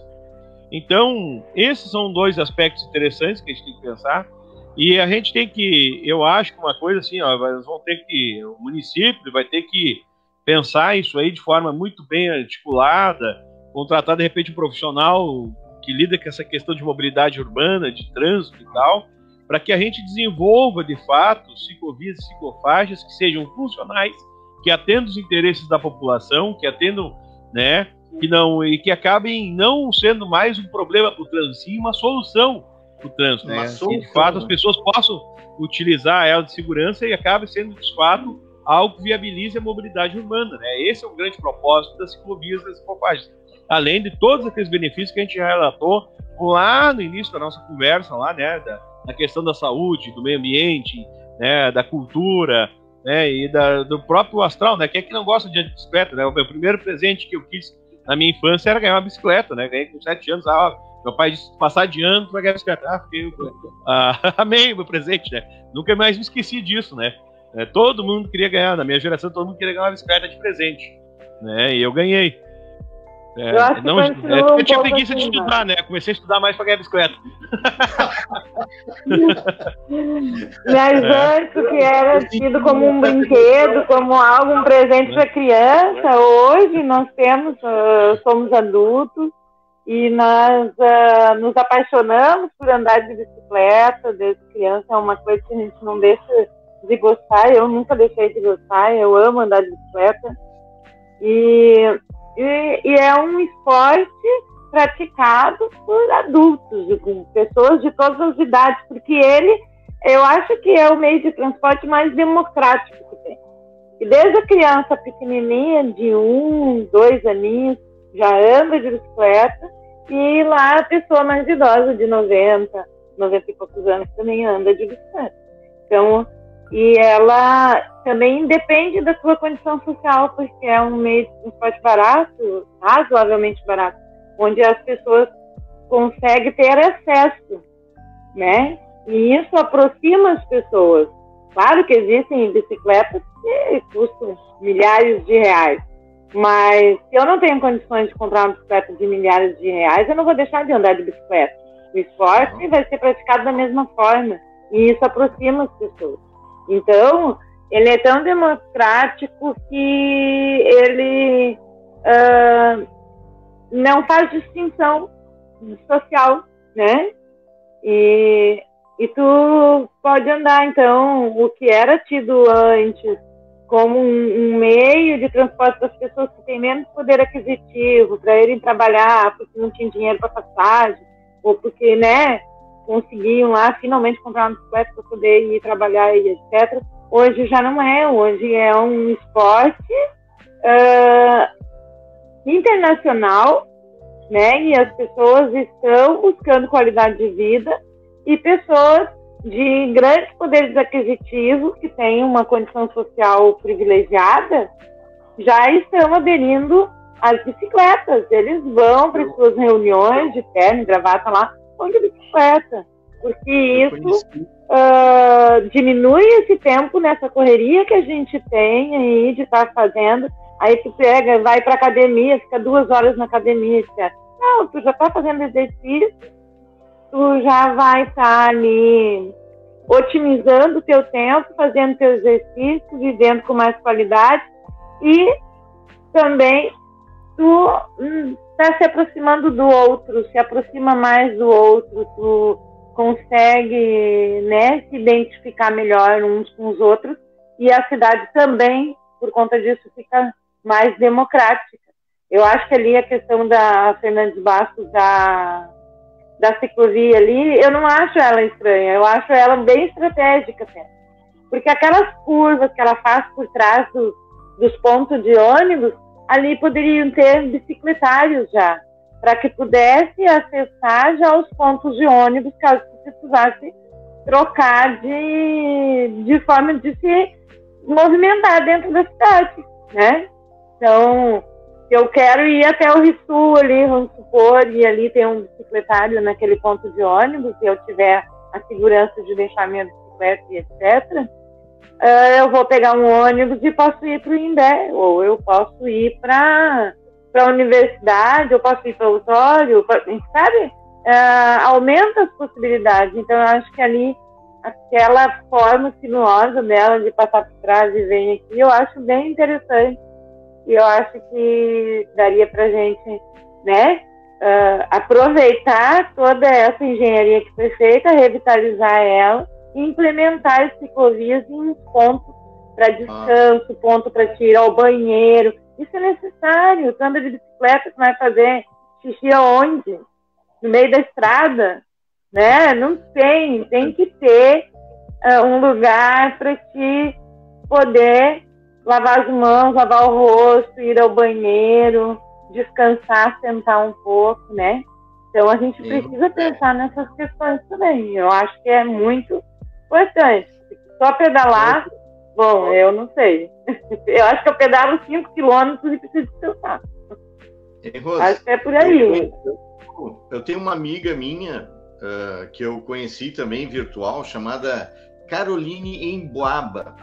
Então, esses são dois aspectos interessantes que a gente tem que pensar. E a gente tem que, eu acho que uma coisa assim, ó, nós vamos ter que, o município vai ter que pensar isso aí de forma muito bem articulada, contratar de repente um profissional que lida com essa questão de mobilidade urbana, de trânsito e tal, para que a gente desenvolva de fato ciclovias e ciclofaixas que sejam funcionais, que atendam os interesses da população, que atendam, né, que não e que acabem não sendo mais um problema para o trânsito, sim uma solução o trânsito, né? que de fato as pessoas possam utilizar ela de segurança e acabe sendo de fato algo que viabilize a mobilidade urbana, né? Esse é o grande propósito das ciclovias e das ciclofaixas além de todos aqueles benefícios que a gente já relatou lá no início da nossa conversa, lá, né, da, da questão da saúde, do meio ambiente, né, da cultura, né, e da, do próprio astral, né, quem é que não gosta de bicicleta, né, o meu primeiro presente que eu quis na minha infância era ganhar uma bicicleta, né, ganhei com sete anos, ah, meu pai disse passar de ano para ganhar bicicleta, ah, fiquei, ah, amei o meu presente, né, nunca mais me esqueci disso, né, é, todo mundo queria ganhar, na minha geração todo mundo queria ganhar uma bicicleta de presente, né, e eu ganhei, é, eu, não, é, eu tinha preguiça assim, de estudar, né? Comecei a estudar mais para ganhar bicicleta. Mas é. antes que era tido como um brinquedo, como algo, um presente para criança, hoje nós temos, uh, somos adultos e nós uh, nos apaixonamos por andar de bicicleta desde criança, é uma coisa que a gente não deixa de gostar, eu nunca deixei de gostar, eu amo andar de bicicleta. E e, e é um esporte praticado por adultos, com pessoas de todas as idades, porque ele, eu acho que é o meio de transporte mais democrático que tem. E desde a criança pequenininha, de um, dois aninhos, já anda de bicicleta, e lá a pessoa mais idosa, de 90, 90 e poucos anos, também anda de bicicleta. Então, e ela também depende da sua condição social, porque é um meio de transporte barato, razoavelmente barato, onde as pessoas conseguem ter acesso, né? E isso aproxima as pessoas. Claro que existem bicicletas que custam milhares de reais, mas se eu não tenho condições de comprar uma bicicleta de milhares de reais, eu não vou deixar de andar de bicicleta. O esporte vai ser praticado da mesma forma e isso aproxima as pessoas. Então, ele é tão democrático que ele uh, não faz distinção social, né? E, e tu pode andar, então, o que era tido antes como um, um meio de transporte das pessoas que têm menos poder aquisitivo para irem trabalhar porque não tinham dinheiro para passagem, ou porque, né, conseguiam lá finalmente comprar uma bicicleta para poder ir trabalhar e etc. Hoje já não é, hoje é um esporte uh, internacional, né? E as pessoas estão buscando qualidade de vida e pessoas de grandes poderes aquisitivos que têm uma condição social privilegiada já estão aderindo às bicicletas. Eles vão para suas reuniões de terno, gravata lá, vão de bicicleta, porque isso uh, diminui esse tempo nessa correria que a gente tem aí de estar tá fazendo. Aí tu pega, vai para academia, fica duas horas na academia, etc. Não, tu já está fazendo exercício, tu já vai estar tá ali otimizando o teu tempo, fazendo teu exercício, vivendo com mais qualidade e também tu está hum, se aproximando do outro, se aproxima mais do outro, tu consegue né, se identificar melhor uns com os outros e a cidade também, por conta disso, fica mais democrática. Eu acho que ali a questão da Fernandes Bastos, da, da ciclovia ali, eu não acho ela estranha, eu acho ela bem estratégica até. Porque aquelas curvas que ela faz por trás do, dos pontos de ônibus, ali poderiam ter bicicletários já, para que pudesse acessar já os pontos de ônibus, caso precisasse trocar de, de forma de se movimentar dentro da cidade, né? Então, eu quero ir até o Rissul ali, vamos supor, e ali tem um bicicletário naquele ponto de ônibus, e eu tiver a segurança de deixar minha bicicleta e etc., uh, eu vou pegar um ônibus e posso ir para o Imbé, ou eu posso ir para a universidade, eu posso ir para o auditório, sabe? Uh, aumenta as possibilidades. Então, eu acho que ali, aquela forma sinuosa dela de passar por trás e vir aqui, eu acho bem interessante. E eu acho que daria para gente, né, uh, aproveitar toda essa engenharia que foi feita, revitalizar ela implementar as ciclovias em pontos para descanso, ah. ponto para tirar o banheiro. Isso é necessário. Tu anda de bicicleta, tu vai fazer xixi aonde? No meio da estrada? Né? Não tem. Tem que ter uh, um lugar para te poder lavar as mãos, lavar o rosto, ir ao banheiro, descansar, sentar um pouco, né? Então a gente precisa pensar nessas questões também. Eu acho que é muito importante. Só pedalar, bom, eu não sei. Eu acho que eu pedalo 5 quilômetros e preciso descansar. Ei, Rose, acho que é por aí. Eu, eu tenho uma amiga minha uh, que eu conheci também virtual, chamada Caroline Emboaba.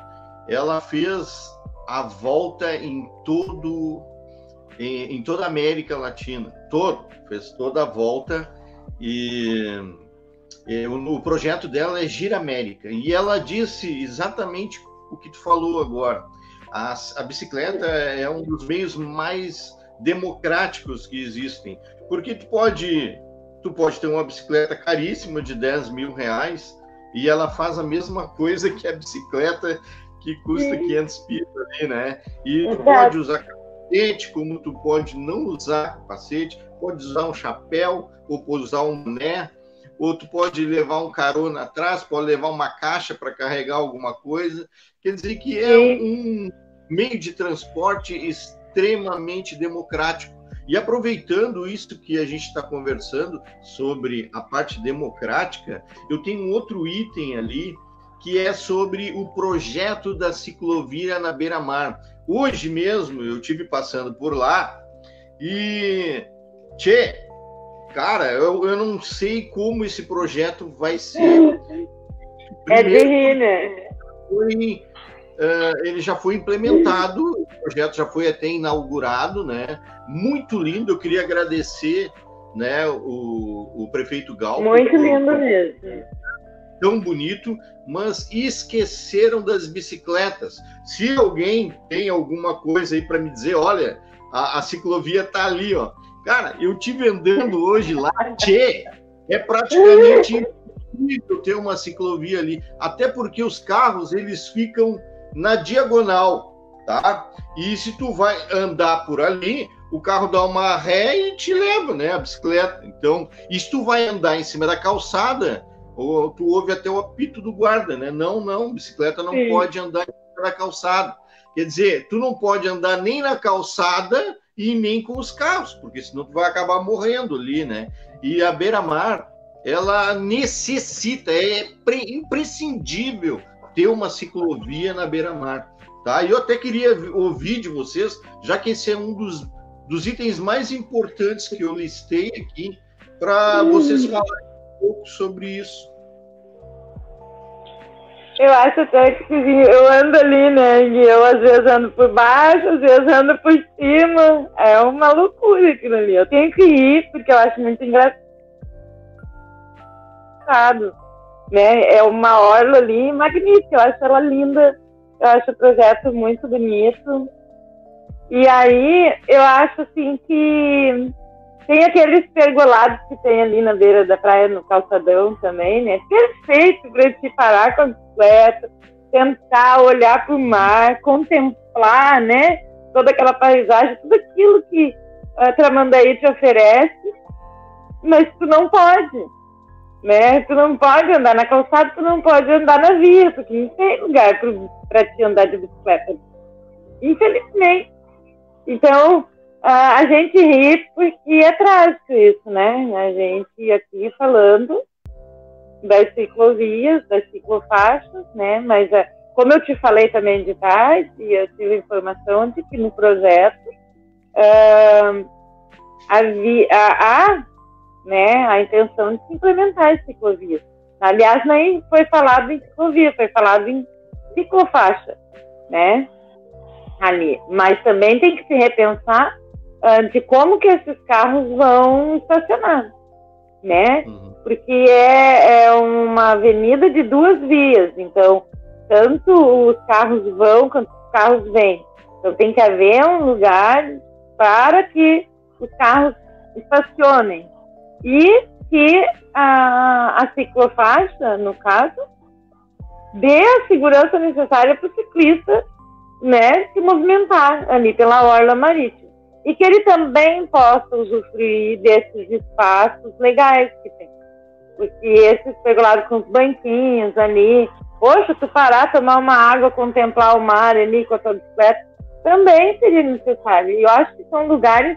Ela fez a volta em todo em, em toda a América Latina, todo, fez toda a volta e é, o, o, projeto dela é Gira América. E ela disse exatamente o que tu falou agora. A, a bicicleta é um dos meios mais democráticos que existem, porque tu pode tu pode ter uma bicicleta caríssima de 10 mil reais e ela faz a mesma coisa que a bicicleta que custa 500 pilas ali, né? E tu pode usar capacete, como tu pode não usar capacete, pode usar um chapéu ou pode usar um boné ou tu pode levar um carona atrás, pode levar uma caixa para carregar alguma coisa. Quer dizer que é um meio de transporte extremamente democrático. E aproveitando isso que a gente está conversando sobre a parte democrática, eu tenho um outro item ali que é sobre o projeto da ciclovia na beira-mar. Hoje mesmo eu tive passando por lá e, tchê, Cara, eu, eu não sei como esse projeto vai ser. é de rir, né? Foi, uh, ele já foi implementado, o projeto já foi até inaugurado, né? Muito lindo, eu queria agradecer né, o, o prefeito Gal. Muito lindo mesmo. Tão bonito, mas esqueceram das bicicletas. Se alguém tem alguma coisa aí para me dizer, olha, a, a ciclovia tá ali, ó Cara, eu tive andando hoje lá, tchê, é praticamente impossível ter uma ciclovia ali, até porque os carros eles ficam na diagonal, tá? E se tu vai andar por ali, o carro dá uma ré e te leva, né? A bicicleta. Então, se tu vai andar em cima da calçada, ou tu ouve até o apito do guarda, né? Não, não, bicicleta não Sim. pode andar da calçada. Quer dizer, tu não pode andar nem na calçada e nem com os carros, porque senão tu vai acabar morrendo ali, né? E a beira-mar, ela necessita, é imprescindível ter uma ciclovia na beira-mar, tá? E eu até queria ouvir de vocês, já que esse é um dos, dos itens mais importantes que eu listei aqui, para vocês falarem pouco sobre isso. Eu acho até que eu ando ali, né? E eu às vezes ando por baixo, às vezes ando por cima. É uma loucura aquilo ali. Eu tenho que ir, porque eu acho muito engraçado. Né? É uma orla ali magnífica, eu acho ela linda. Eu acho o projeto muito bonito. E aí eu acho assim que Tem aqueles pergolados que tem ali na beira da praia, no calçadão também, né? Perfeito para te parar com a bicicleta, tentar olhar para o mar, contemplar, né? Toda aquela paisagem, tudo aquilo que a Tramandaí te oferece, mas tu não pode, né? Tu não pode andar na calçada, tu não pode andar na via, porque não tem lugar para te andar de bicicleta. Infelizmente. Então, a gente ri porque é trágico isso, né? A gente aqui falando das ciclovias, das ciclofaixas, né? Mas é, como eu te falei também de trás, e eu tive informação de que no projeto uh, havia, né, a intenção de se implementar as ciclovias. Aliás, nem foi falado em ciclovia, foi falado em ciclofaixa, né? Ali. Mas também tem que se repensar de como que esses carros vão estacionar, né? Uhum. Porque é, é uma avenida de duas vias, então tanto os carros vão quanto os carros vêm. Então tem que haver um lugar para que os carros estacionem e que a, a ciclofaixa, no caso, dê a segurança necessária para o ciclista né, se movimentar ali pela orla marítima e que ele também possa usufruir desses espaços legais que tem. Porque esses pergolados com os banquinhos ali, poxa, tu parar, tomar uma água, contemplar o mar ali com a tua bicicleta, também seria necessário. E eu acho que são lugares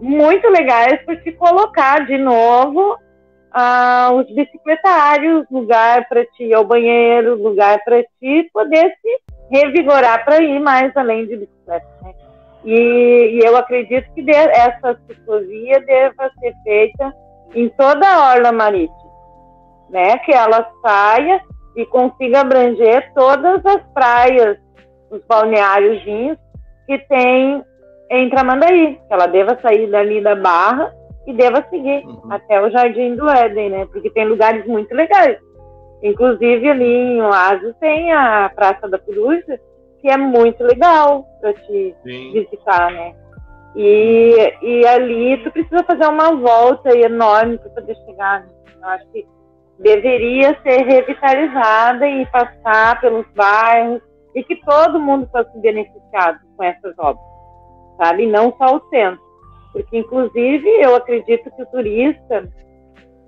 muito legais para te colocar de novo uh, os bicicletários, lugar para te ir ao banheiro, lugar para te poder se revigorar para ir mais além de bicicleta. Né? E, e, eu acredito que de, essa ciclovia deva ser feita em toda a orla marítima, né? Que ela saia e consiga abranger todas as praias, os balneários que tem em Tramandaí, que ela deva sair dali da Barra e deva seguir uhum. até o Jardim do Éden, né? Porque tem lugares muito legais. Inclusive ali em Oasis tem a Praça da Coruja, que é muito legal para te Sim. visitar, né? E, e ali tu precisa fazer uma volta enorme para poder chegar. Né? Eu acho que deveria ser revitalizada e passar pelos bairros e que todo mundo fosse beneficiado com essas obras, sabe? Não só o centro. Porque, inclusive, eu acredito que o turista,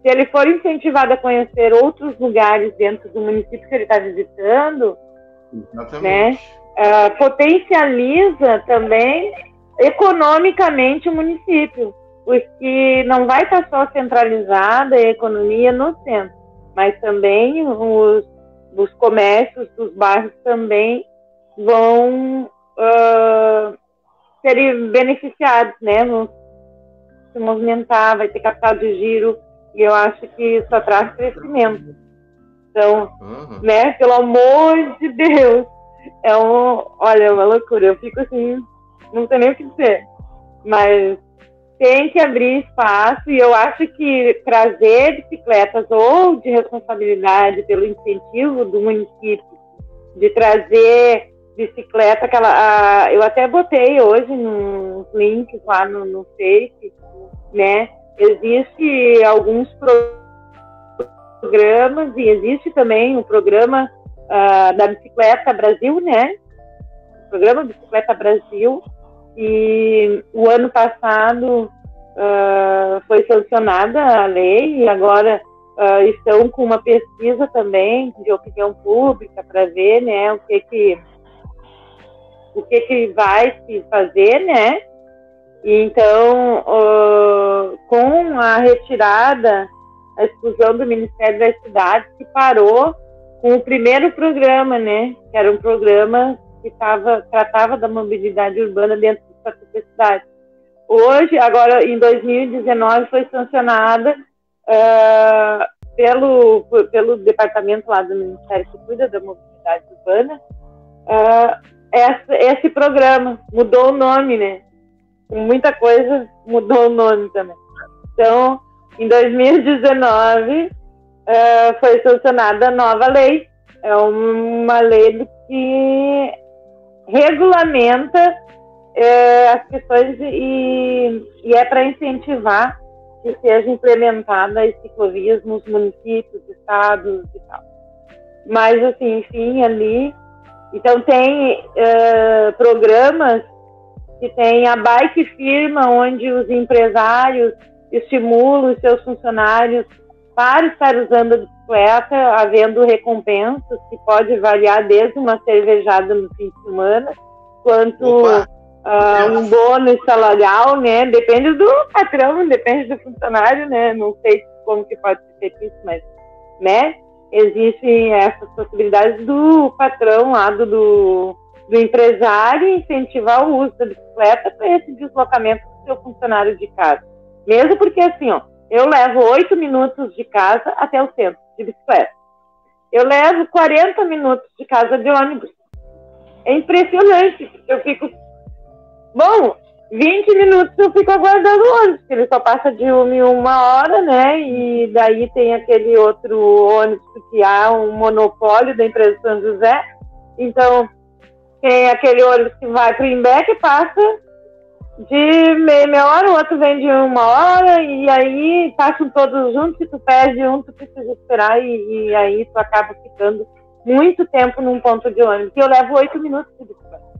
se ele for incentivado a conhecer outros lugares dentro do município que ele está visitando, Exatamente. né? Uh, potencializa também economicamente o município, porque não vai estar só centralizada a economia no centro, mas também os, os comércios dos bairros também vão uh, ser beneficiados, né? Vão se movimentar, vai ter capital de giro, e eu acho que isso traz crescimento. Então, uhum. né, pelo amor de Deus, é um. Olha, é uma loucura. Eu fico assim, não sei nem o que dizer. Mas tem que abrir espaço e eu acho que trazer bicicletas ou de responsabilidade pelo incentivo do município de trazer bicicleta, aquela, a, eu até botei hoje nos links lá no, no Face, né? Existe alguns programas e existe também um programa uh, da Bicicleta Brasil, né? O programa Bicicleta Brasil. E o ano passado uh, foi sancionada a lei e agora uh, estão com uma pesquisa também de opinião pública para ver, né, o que que o que que vai se fazer, né? E então, uh, com a retirada, a exclusão do Ministério das Cidades, que parou com o primeiro programa, né? Que era um programa que tava, tratava da mobilidade urbana dentro da cidade. Hoje, agora em 2019, foi sancionada uh, pelo, pelo departamento lá do Ministério que cuida da mobilidade urbana uh, esse programa. Mudou o nome, né? Muita coisa mudou o nome também. Então, em 2019, uh, foi sancionada a nova lei. É uma lei que regulamenta é, as questões e, e é para incentivar que seja implementada as ciclovias nos municípios, estados e tal. Mas, assim, enfim, ali. Então, tem uh, programas que tem a bike firma, onde os empresários estimulam os seus funcionários para estar usando a bicicleta, havendo recompensas que pode variar desde uma cervejada no fim de semana, quanto uh, um bônus salarial, né? Depende do patrão, depende do funcionário, né? Não sei como que pode ser isso, mas, né? Existem essas possibilidades do patrão lá do, do, do empresário incentivar o uso da bicicleta para esse deslocamento do seu funcionário de casa. Mesmo porque, assim, ó, eu levo oito minutos de casa até o centro de bicicleta. Eu levo 40 minutos de casa de ônibus. É impressionante. Eu fico Bom, 20 minutos eu fico aguardando o ônibus, porque ele só passa de uma em uma hora, né? E daí tem aquele outro ônibus que há um monopólio da empresa São José. Então, tem aquele ônibus que vai para o Imbé que passa de meia, hora, o outro vem de uma hora, e aí passam todos juntos, se tu perde um, tu precisa esperar, e, e aí tu acaba ficando muito tempo num ponto de ônibus. E eu levo oito minutos de bicicleta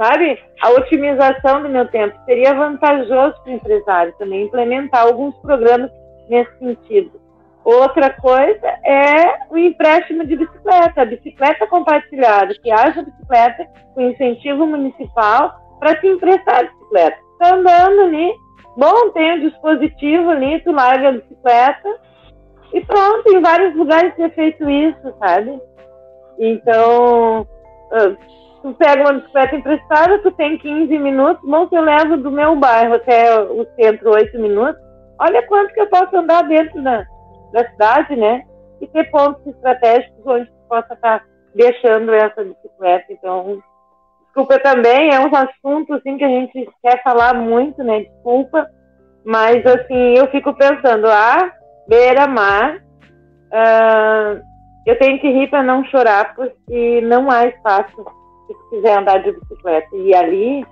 sabe? A otimização do meu tempo seria vantajoso para o empresário também implementar alguns programas nesse sentido. Outra coisa é o empréstimo de bicicleta, a bicicleta compartilhada, que haja bicicleta com incentivo municipal para se emprestar a bicicleta. Está andando ali, bom, tem um dispositivo ali, tu larga a bicicleta e pronto, em vários lugares é feito isso, sabe? Então, ah, tu pega uma bicicleta emprestada, tu tem 15 minutos, bom, se eu levo do meu bairro até o centro 8 minutos, olha quanto que eu posso andar dentro da, da cidade, né? E ter pontos estratégicos onde tu possa estar tá deixando essa bicicleta. Então, desculpa também, é um assunto assim que a gente quer falar muito, né? Desculpa, mas assim, eu fico pensando, ah, beira-mar, uh, eu tenho que rir para não chorar, porque não há espaço se quiser andar de bicicleta. E ali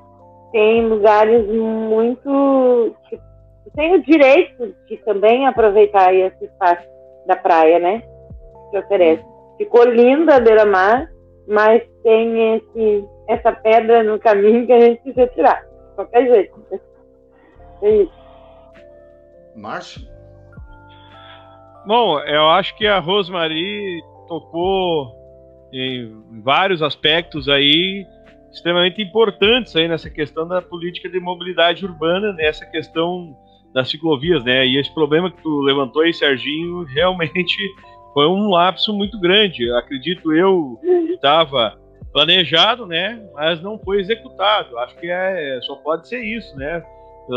tem lugares muito. que tem o direito de também aproveitar esse espaço da praia, né? Que oferece. Ficou linda a beira-mar, mas tem esse, essa pedra no caminho que a gente precisa tirar. De qualquer jeito. É isso. Márcio? Bom, eu acho que a Rosemarie tocou em vários aspectos aí extremamente importantes aí nessa questão da política de mobilidade urbana, nessa questão das ciclovias, né? E esse problema que tu levantou aí, Serginho, realmente foi um lapso muito grande. Acredito eu estava planejado, né? Mas não foi executado. Acho que é só pode ser isso, né?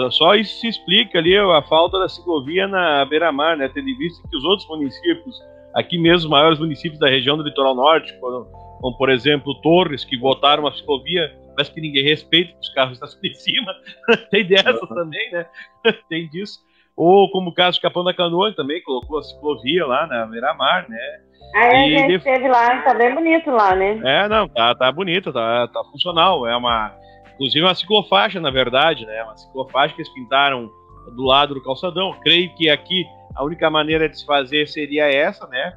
Só isso se explica ali a falta da ciclovia na beira-mar, né? Tendo em vista que os outros municípios aqui mesmo os maiores municípios da região do litoral norte, como, como por exemplo Torres, que votaram uma ciclovia, mas que ninguém respeita, os carros estão em cima. Tem dessa também, né? Tem disso. Ou como o caso de Capão da Canoa, também colocou a ciclovia lá na beira-mar, né? É, e a gente esteve lá, tá bem bonito lá, né? É, não, tá, tá bonito, tá, tá funcional. É uma, inclusive uma ciclofaixa, na verdade, né? Uma ciclofaixa que eles pintaram do lado do calçadão. Creio que aqui a única maneira de se fazer seria essa, né?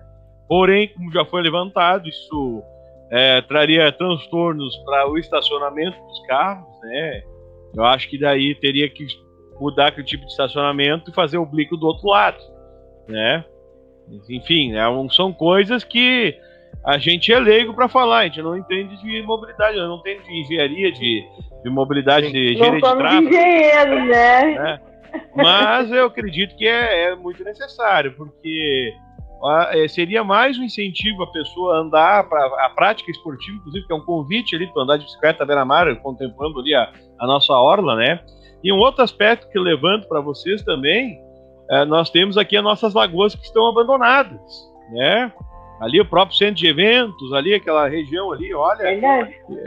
Porém, como já foi levantado, isso é, traria transtornos para o estacionamento dos carros, né? Eu acho que daí teria que mudar aquele tipo de estacionamento e fazer o blico do outro lado, né? Enfim, né, são coisas que a gente é leigo para falar, a gente não entende de mobilidade, não entende de engenharia, de, de mobilidade, de engenharia de tráfego. engenheiro, né? né? Mas eu acredito que é, é muito necessário, porque é, seria mais um incentivo a pessoa andar para a prática esportiva, inclusive, que é um convite ali para andar de bicicleta beira-mar, contemplando ali a, a, nossa orla, né? E um outro aspecto que eu levanto para vocês também, é, nós temos aqui as nossas lagoas que estão abandonadas, né? Ali o próprio centro de eventos, ali aquela região ali, olha,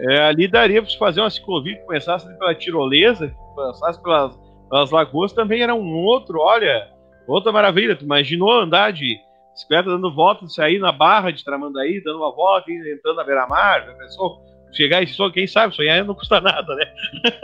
é, ali daria para se fazer uma ciclovia que começasse pela tirolesa, que passasse pelas as lagoas também eram um outro, olha, outra maravilha. Tu imaginou andar de bicicleta dando volta, sair na barra de Tramandaí, dando uma volta, entrando na beira-mar, já chegar e só quem sabe sonhar não custa nada, né?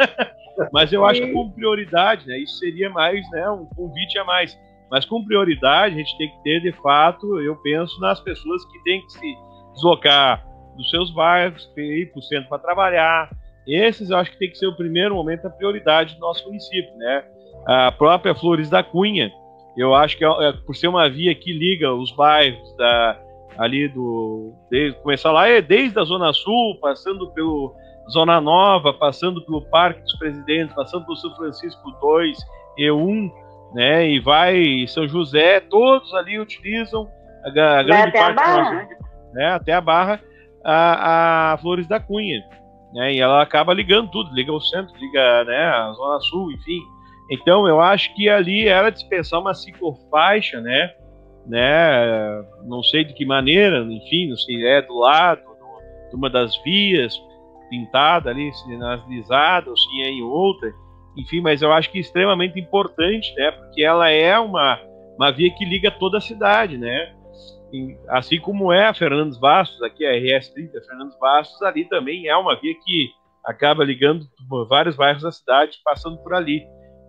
Mas eu acho que com prioridade, né? Isso seria mais, né? Um convite a mais. Mas com prioridade, a gente tem que ter, de fato, eu penso nas pessoas que têm que se deslocar dos seus bairros, ir para o centro para trabalhar. Esses eu acho que tem que ser o primeiro momento, a prioridade do nosso município, né? A própria Flores da Cunha, eu acho que é, é por ser uma via que liga os bairros da, ali do. Desde, começar lá, é desde a Zona Sul, passando pelo Zona Nova, passando pelo Parque dos Presidentes, passando pelo São Francisco 2, E1, né? E vai São José, todos ali utilizam a, a grande parte a nossa, né, até a Barra, a, a Flores da Cunha. Né, e ela acaba ligando tudo, liga o centro, liga né, a Zona Sul, enfim. Então eu acho que ali era dispensar uma ciclofaixa, né? Né? Não sei de que maneira, enfim, não sei, é do lado de uma das vias, pintada ali, sinalizada, ou se é em outra, enfim, mas eu acho que é extremamente importante, né? Porque ela é uma, uma via que liga toda a cidade, né? E, assim como é a Fernandes Bastos, aqui a RS30 Fernandes Bastos, ali também é uma via que acaba ligando vários bairros da cidade, passando por ali.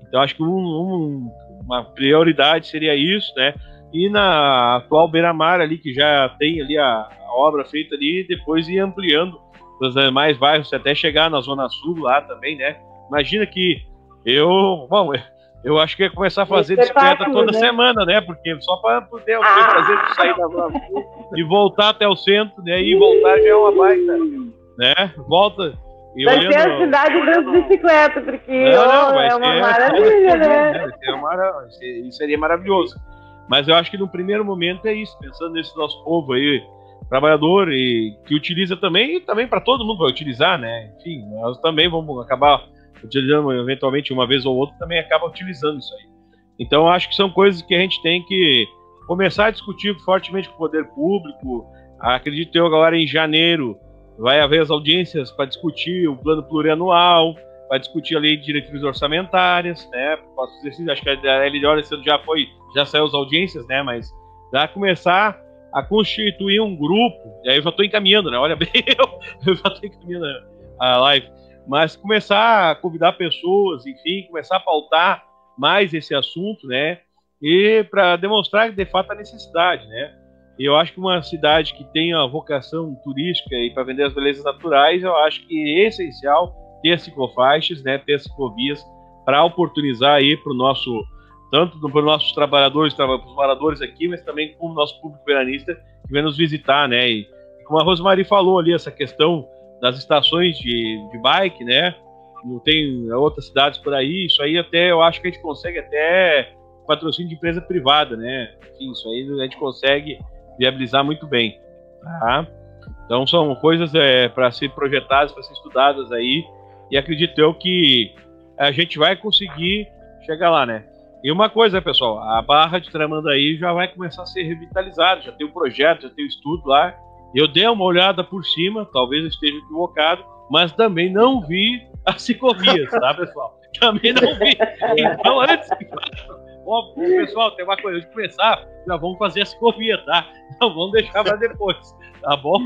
Então acho que um, um, uma prioridade seria isso, né? E na atual beira-mar ali, que já tem ali a, a obra feita ali, depois ir ampliando os demais bairros, até chegar na Zona Sul lá também, né? Imagina que eu, bom, eu acho que ia começar a fazer bicicleta toda né? semana, né? Porque só para poder ah. fazer sair da Zona Sul e voltar até o centro, né? E voltar já é uma baita, né? Volta. E vai ser a cidade das bicicletas, porque não, não, é uma maravilha, né? É uma, isso seria maravilhoso. Mas eu acho que no primeiro momento é isso, pensando nesse nosso povo aí, trabalhador e que utiliza também, e também para todo mundo vai utilizar, né? Enfim, nós também vamos acabar utilizando eventualmente uma vez ou outra, também acaba utilizando isso aí. Então, acho que são coisas que a gente tem que começar a discutir fortemente com o poder público. Acredito eu agora em janeiro vai haver as audiências para discutir o plano plurianual, para discutir a lei de diretrizes orçamentárias, né? Posso assim, acho que a LDO esse ano já foi, já saiu as audiências, né? Mas já começar a constituir um grupo, e aí eu já estou encaminhando, né? Olha bem, eu, eu já estou encaminhando a live, mas começar a convidar pessoas, enfim, começar a pautar mais esse assunto, né? E para demonstrar de fato a necessidade, né? Eu acho que uma cidade que tem a vocação turística e para vender as belezas naturais, eu acho que é essencial ter ciclofaixas, né? Ter ciclovias para oportunizar aí para o nosso tanto para os nossos trabalhadores, para os moradores aqui, mas também com o nosso público veranista que vem nos visitar, né? E como a Rosemarie falou ali, essa questão das estações de, de bike, né? Não tem outras cidades por aí, isso aí até eu acho que a gente consegue até patrocínio de empresa privada, né? Enfim, isso aí a gente consegue viabilizar muito bem, tá? Então são coisas é, para ser projetadas, para ser estudadas aí, e acredito eu que a gente vai conseguir chegar lá, né? E uma coisa, pessoal, a Barra de Tramandaí já vai começar a ser revitalizada, já tem o um projeto, já tem o um estudo lá. Eu dei uma olhada por cima, talvez eu esteja equivocado, mas também não vi as ciclovias, tá, pessoal? Também não vi. Então, antes Ó, pessoal, tem uma coisa de começar, já vamos fazer a ciclovia, tá? Não vamos deixar para depois, tá bom?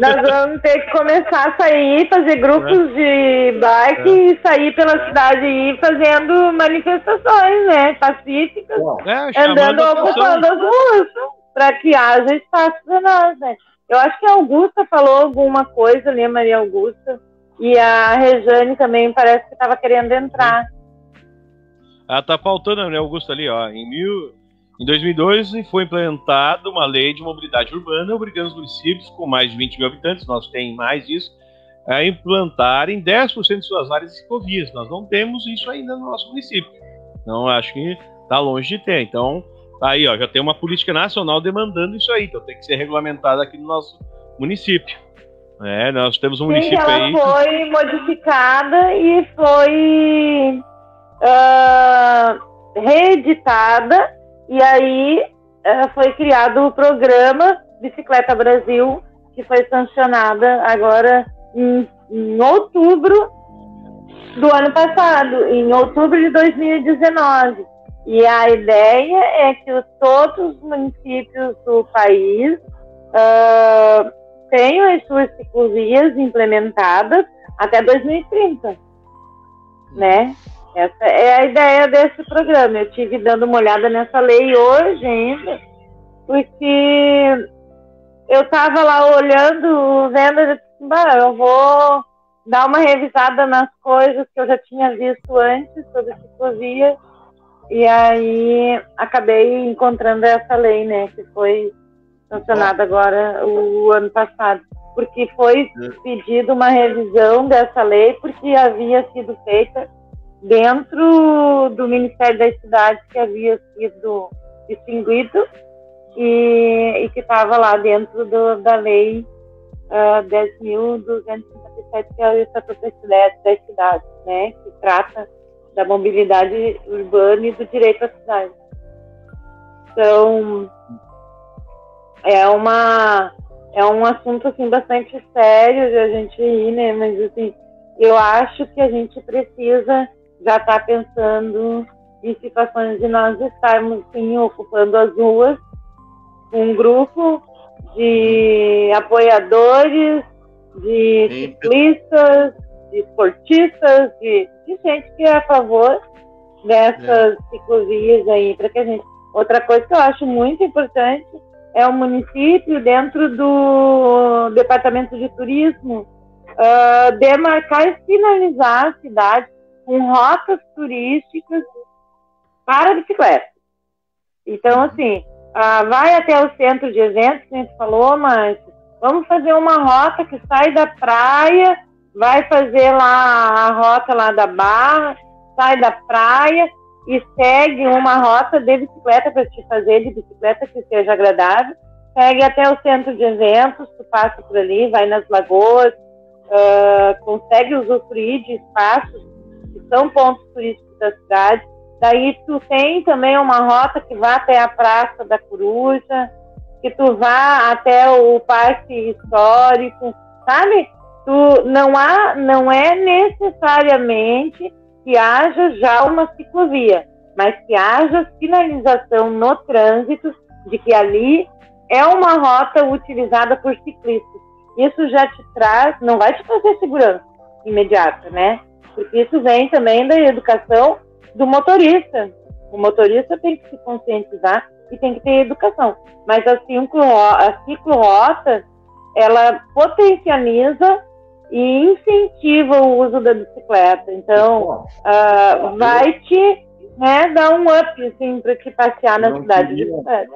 Nós vamos ter que começar a sair, fazer grupos é. de bike é. e sair pela cidade e ir fazendo manifestações, né? Pacíficas, é, andando ocupando as ruas, para que haja espaço para nós, né? Eu acho que a Augusta falou alguma coisa ali, a Maria Augusta, e a Rejane também parece que estava querendo entrar. Ah, tá faltando, né, Augusta ali, ó. Em mil, em 2002, foi implementada uma lei de mobilidade urbana, obrigando os municípios com mais de 20 mil habitantes, nós temos mais disso, a implantarem 10% de suas áreas de ciclovias. Nós não temos isso ainda no nosso município. Então, acho que está longe de ter. Então, aí, ó, já tem uma política nacional demandando isso aí. Então, tem que ser regulamentado aqui no nosso município. É, nós temos um Sim, município ela aí. foi modificada e foi uh, reeditada e aí uh, foi criado o programa Bicicleta Brasil, que foi sancionada agora em, em outubro do ano passado, em outubro de 2019. E a ideia é que todos os municípios do país uh, tenham as suas ciclovias implementadas até 2030, né? Essa é a ideia desse programa. Eu tive dando uma olhada nessa lei hoje ainda, porque eu estava lá olhando, vendo, eu, disse, eu vou dar uma revisada nas coisas que eu já tinha visto antes sobre ciclovia e aí acabei encontrando essa lei, né, que foi sancionada agora o ano passado, porque foi é. pedido uma revisão dessa lei porque havia sido feita dentro do Ministério das Cidades que havia sido extinguido e, e que estava lá dentro do, da lei uh, ah, 10.257, que é o Estatuto das Cidades, né, que trata da mobilidade urbana e do direito à cidade. Então, é uma é um assunto assim bastante sério de a gente ir, né? Mas assim, eu acho que a gente precisa já estar tá pensando em situações de nós estarmos sim ocupando as ruas, um grupo de apoiadores, de ciclistas, de esportistas, de, de gente que é a favor dessas é. ciclovias aí, para que a gente. Outra coisa que eu acho muito importante é o município, dentro do departamento de turismo, uh, demarcar e finalizar a cidade com rotas turísticas para bicicleta. Então, assim, uh, vai até o centro de eventos, que a gente falou, mas vamos fazer uma rota que sai da praia vai fazer lá a rota lá da Barra, sai da praia e segue uma rota de bicicleta para te fazer de bicicleta que seja agradável. Segue até o centro de eventos, tu passa por ali, vai nas lagoas, uh, consegue usufruir de espaços que são pontos turísticos da cidade. Daí tu tem também uma rota que vai até a Praça da Coruja, que tu vá até o Parque Histórico, sabe? tu não há, não é necessariamente que haja já uma ciclovia, mas que haja sinalização no trânsito de que ali é uma rota utilizada por ciclistas. Isso já te traz, não vai te trazer segurança imediata, né? Porque isso vem também da educação do motorista. O motorista tem que se conscientizar e tem que ter educação. Mas a ciclorota, ela potencializa e incentiva o uso da bicicleta. Então, uh, vai te né, dar um up assim, para te passear na cidade queria... de bicicleta.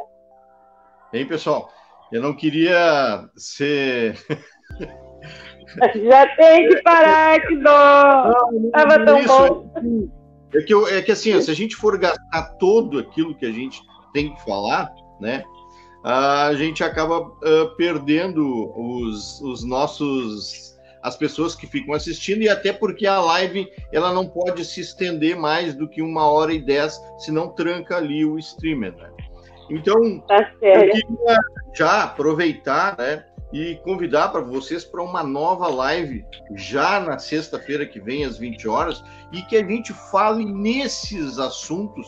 Hein, pessoal? Eu não queria ser. Já tem que parar, que dó! Tava tão isso, bom. É que, eu, é que assim, se a gente for gastar todo aquilo que a gente tem que falar, né? A gente acaba uh, perdendo os, os nossos as pessoas que ficam assistindo e até porque a live ela não pode se estender mais do que uma hora e dez, senão tranca ali o streamer. Né? Então, tá eu queria já aproveitar né, e convidar para vocês para uma nova live já na sexta-feira que vem, às 20 horas, e que a gente fale nesses assuntos.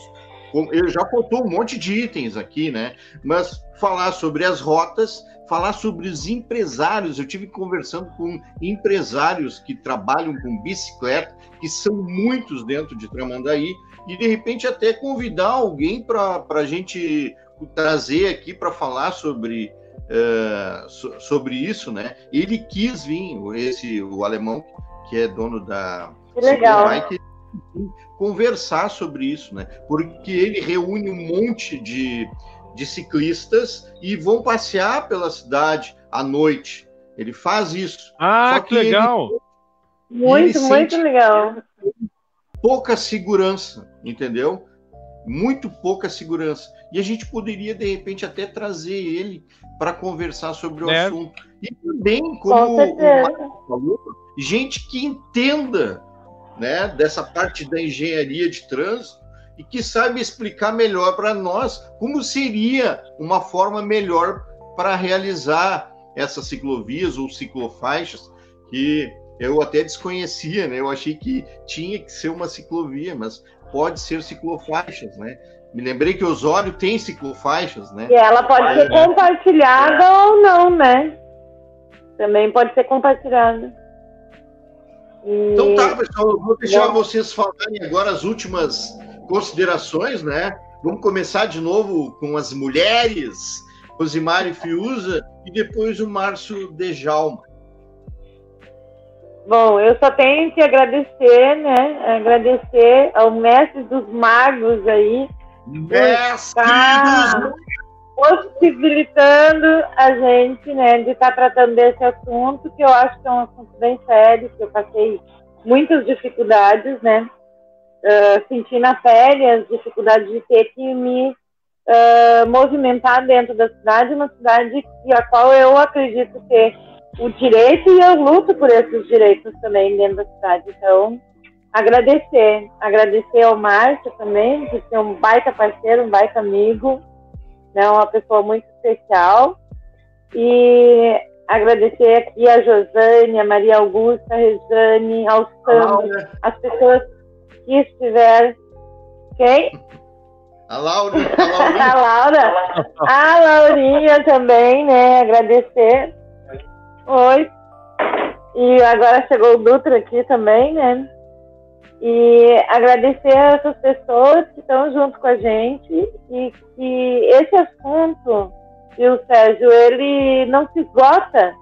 Eu já faltou um monte de itens aqui, né? Mas falar sobre as rotas falar sobre os empresários. Eu tive conversando com empresários que trabalham com bicicleta, que são muitos dentro de Tramandaí, e de repente até convidar alguém para a gente trazer aqui para falar sobre, uh, so, sobre isso, né? Ele quis vir, esse o alemão que é dono da Legal. Bike, conversar sobre isso, né? Porque ele reúne um monte de de ciclistas e vão passear pela cidade à noite. Ele faz isso. Ah, que, que, legal! Ele, muito, ele muito legal. Pouca segurança, entendeu? Muito pouca segurança. E a gente poderia, de repente, até trazer ele para conversar sobre o é. assunto. E também, como o Marco falou, gente que entenda né, dessa parte da engenharia de trânsito e que saiba explicar melhor para nós como seria uma forma melhor para realizar essas ciclovias ou ciclofaixas que eu até desconhecia, né? Eu achei que tinha que ser uma ciclovia, mas pode ser ciclofaixas, né? Me lembrei que Osório tem ciclofaixas, né? E ela pode ser compartilhada ou não, né? também pode ser compartilhado. E... Então tá, pessoal, eu vou deixar vocês falarem agora as últimas considerações, né? Vamos começar de novo com as mulheres, Rosimari Fiuza e depois o Márcio Dejalma. Bom, eu só tenho que agradecer, né? Agradecer ao mestre dos magos aí. Dos possibilitando a gente, né, de estar tá tratando desse assunto, que eu acho que é um assunto bem sério, que eu passei muitas dificuldades, né, uh, senti na pele as dificuldades de ter que me uh, movimentar dentro da cidade, uma cidade que, a qual eu acredito ter o direito e eu luto por esses direitos também dentro da cidade. Então, agradecer, agradecer ao Márcio também, que é um baita parceiro, um baita amigo, né, uma pessoa muito especial. E agradecer aqui a Josane, a Maria Augusta, a Rejane, ao Sandro, as pessoas que estiveram. Quem? A Laura. A, a Laura. A Laurinha também, né? Agradecer. Oi. E agora chegou o Dutra aqui também, né? E agradecer a essas pessoas que estão junto com a gente e que esse assunto, viu, Sérgio, ele não se esgota,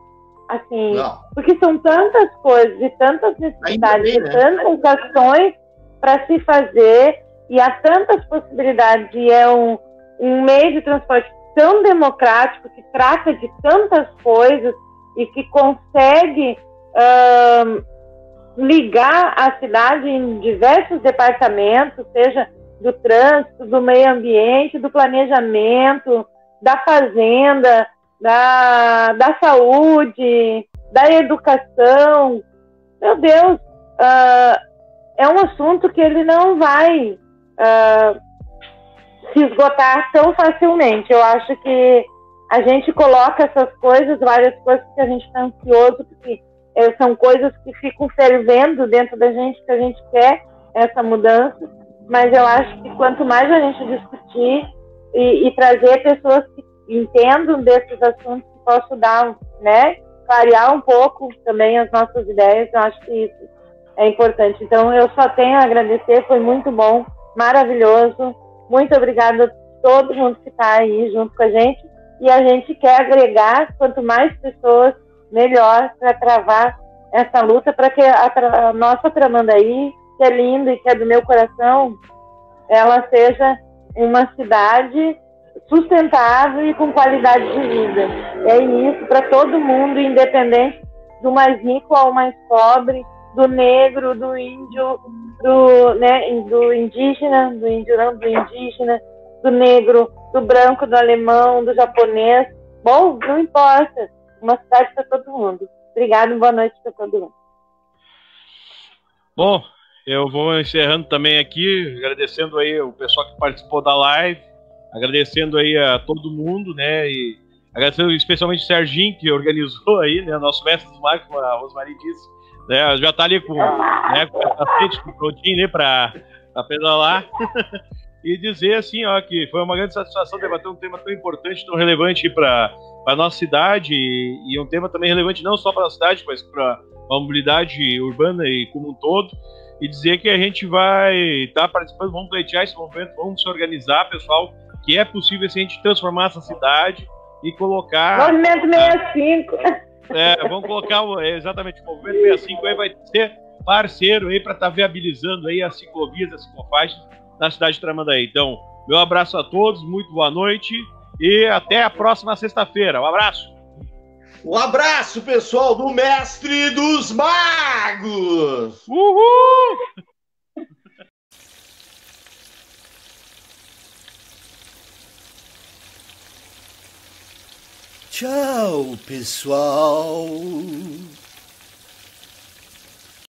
assim, não. porque são tantas coisas e tantas necessidades, bem, né? tantas ações para se fazer e há tantas possibilidades e é um, um meio de transporte tão democrático que trata de tantas coisas e que consegue ligar a cidade em diversos departamentos, seja do trânsito, do meio ambiente, do planejamento, da fazenda, da, da saúde, da educação. Meu Deus, uh, é um assunto que ele não vai uh, se esgotar tão facilmente. Eu acho que a gente coloca essas coisas, várias coisas que a gente está ansioso, porque é, são coisas que ficam fervendo dentro da gente, que a gente quer essa mudança, mas eu acho que quanto mais a gente discutir e, e trazer pessoas que entendam desses assuntos, que possam dar, né, clarear um pouco também as nossas ideias, eu acho que isso é importante. Então, eu só tenho a agradecer, foi muito bom, maravilhoso. Muito obrigada a todo mundo que está aí junto com a gente. E a gente quer agregar, quanto mais pessoas, melhor para travar essa luta, para que a, a nossa Tramandaí, que é linda e que é do meu coração, ela seja uma cidade sustentável e com qualidade de vida. É isso para todo mundo, independente do mais rico ao mais pobre, do negro, do índio, do, né, do indígena, do índio não, do indígena, do negro, do branco, do alemão, do japonês. Bom, não importa. Uma cidade para todo mundo. Obrigado, boa noite para todo mundo. Bom, eu vou encerrando também aqui, agradecendo aí o pessoal que participou da live, agradecendo aí a todo mundo, né, e agradecendo especialmente o Serginho, que organizou aí, né, nosso mestre dos magos, como a Rosmarie disse, né, já tá ali com, né, com o capacete, prontinho, né, para pedalar. e dizer assim, ó, que foi uma grande satisfação debater um tema tão importante, tão relevante para a nossa cidade e, e, um tema também relevante não só para a cidade, mas para a mobilidade urbana e como um todo. E dizer que a gente vai estar tá participando, vamos pleitear esse movimento, vamos se organizar, pessoal, que é possível assim, a gente transformar essa cidade e colocar. Movimento 65. É, vamos colocar exatamente o movimento 65 aí vai ser parceiro aí para estar tá viabilizando aí as ciclovias, as ciclofaixas na cidade de Tramandaí. Então, meu abraço a todos, muito boa noite e até a próxima sexta-feira. Um abraço. Um abraço, pessoal do Mestre dos Magos! Uhul! Tchau, pessoal!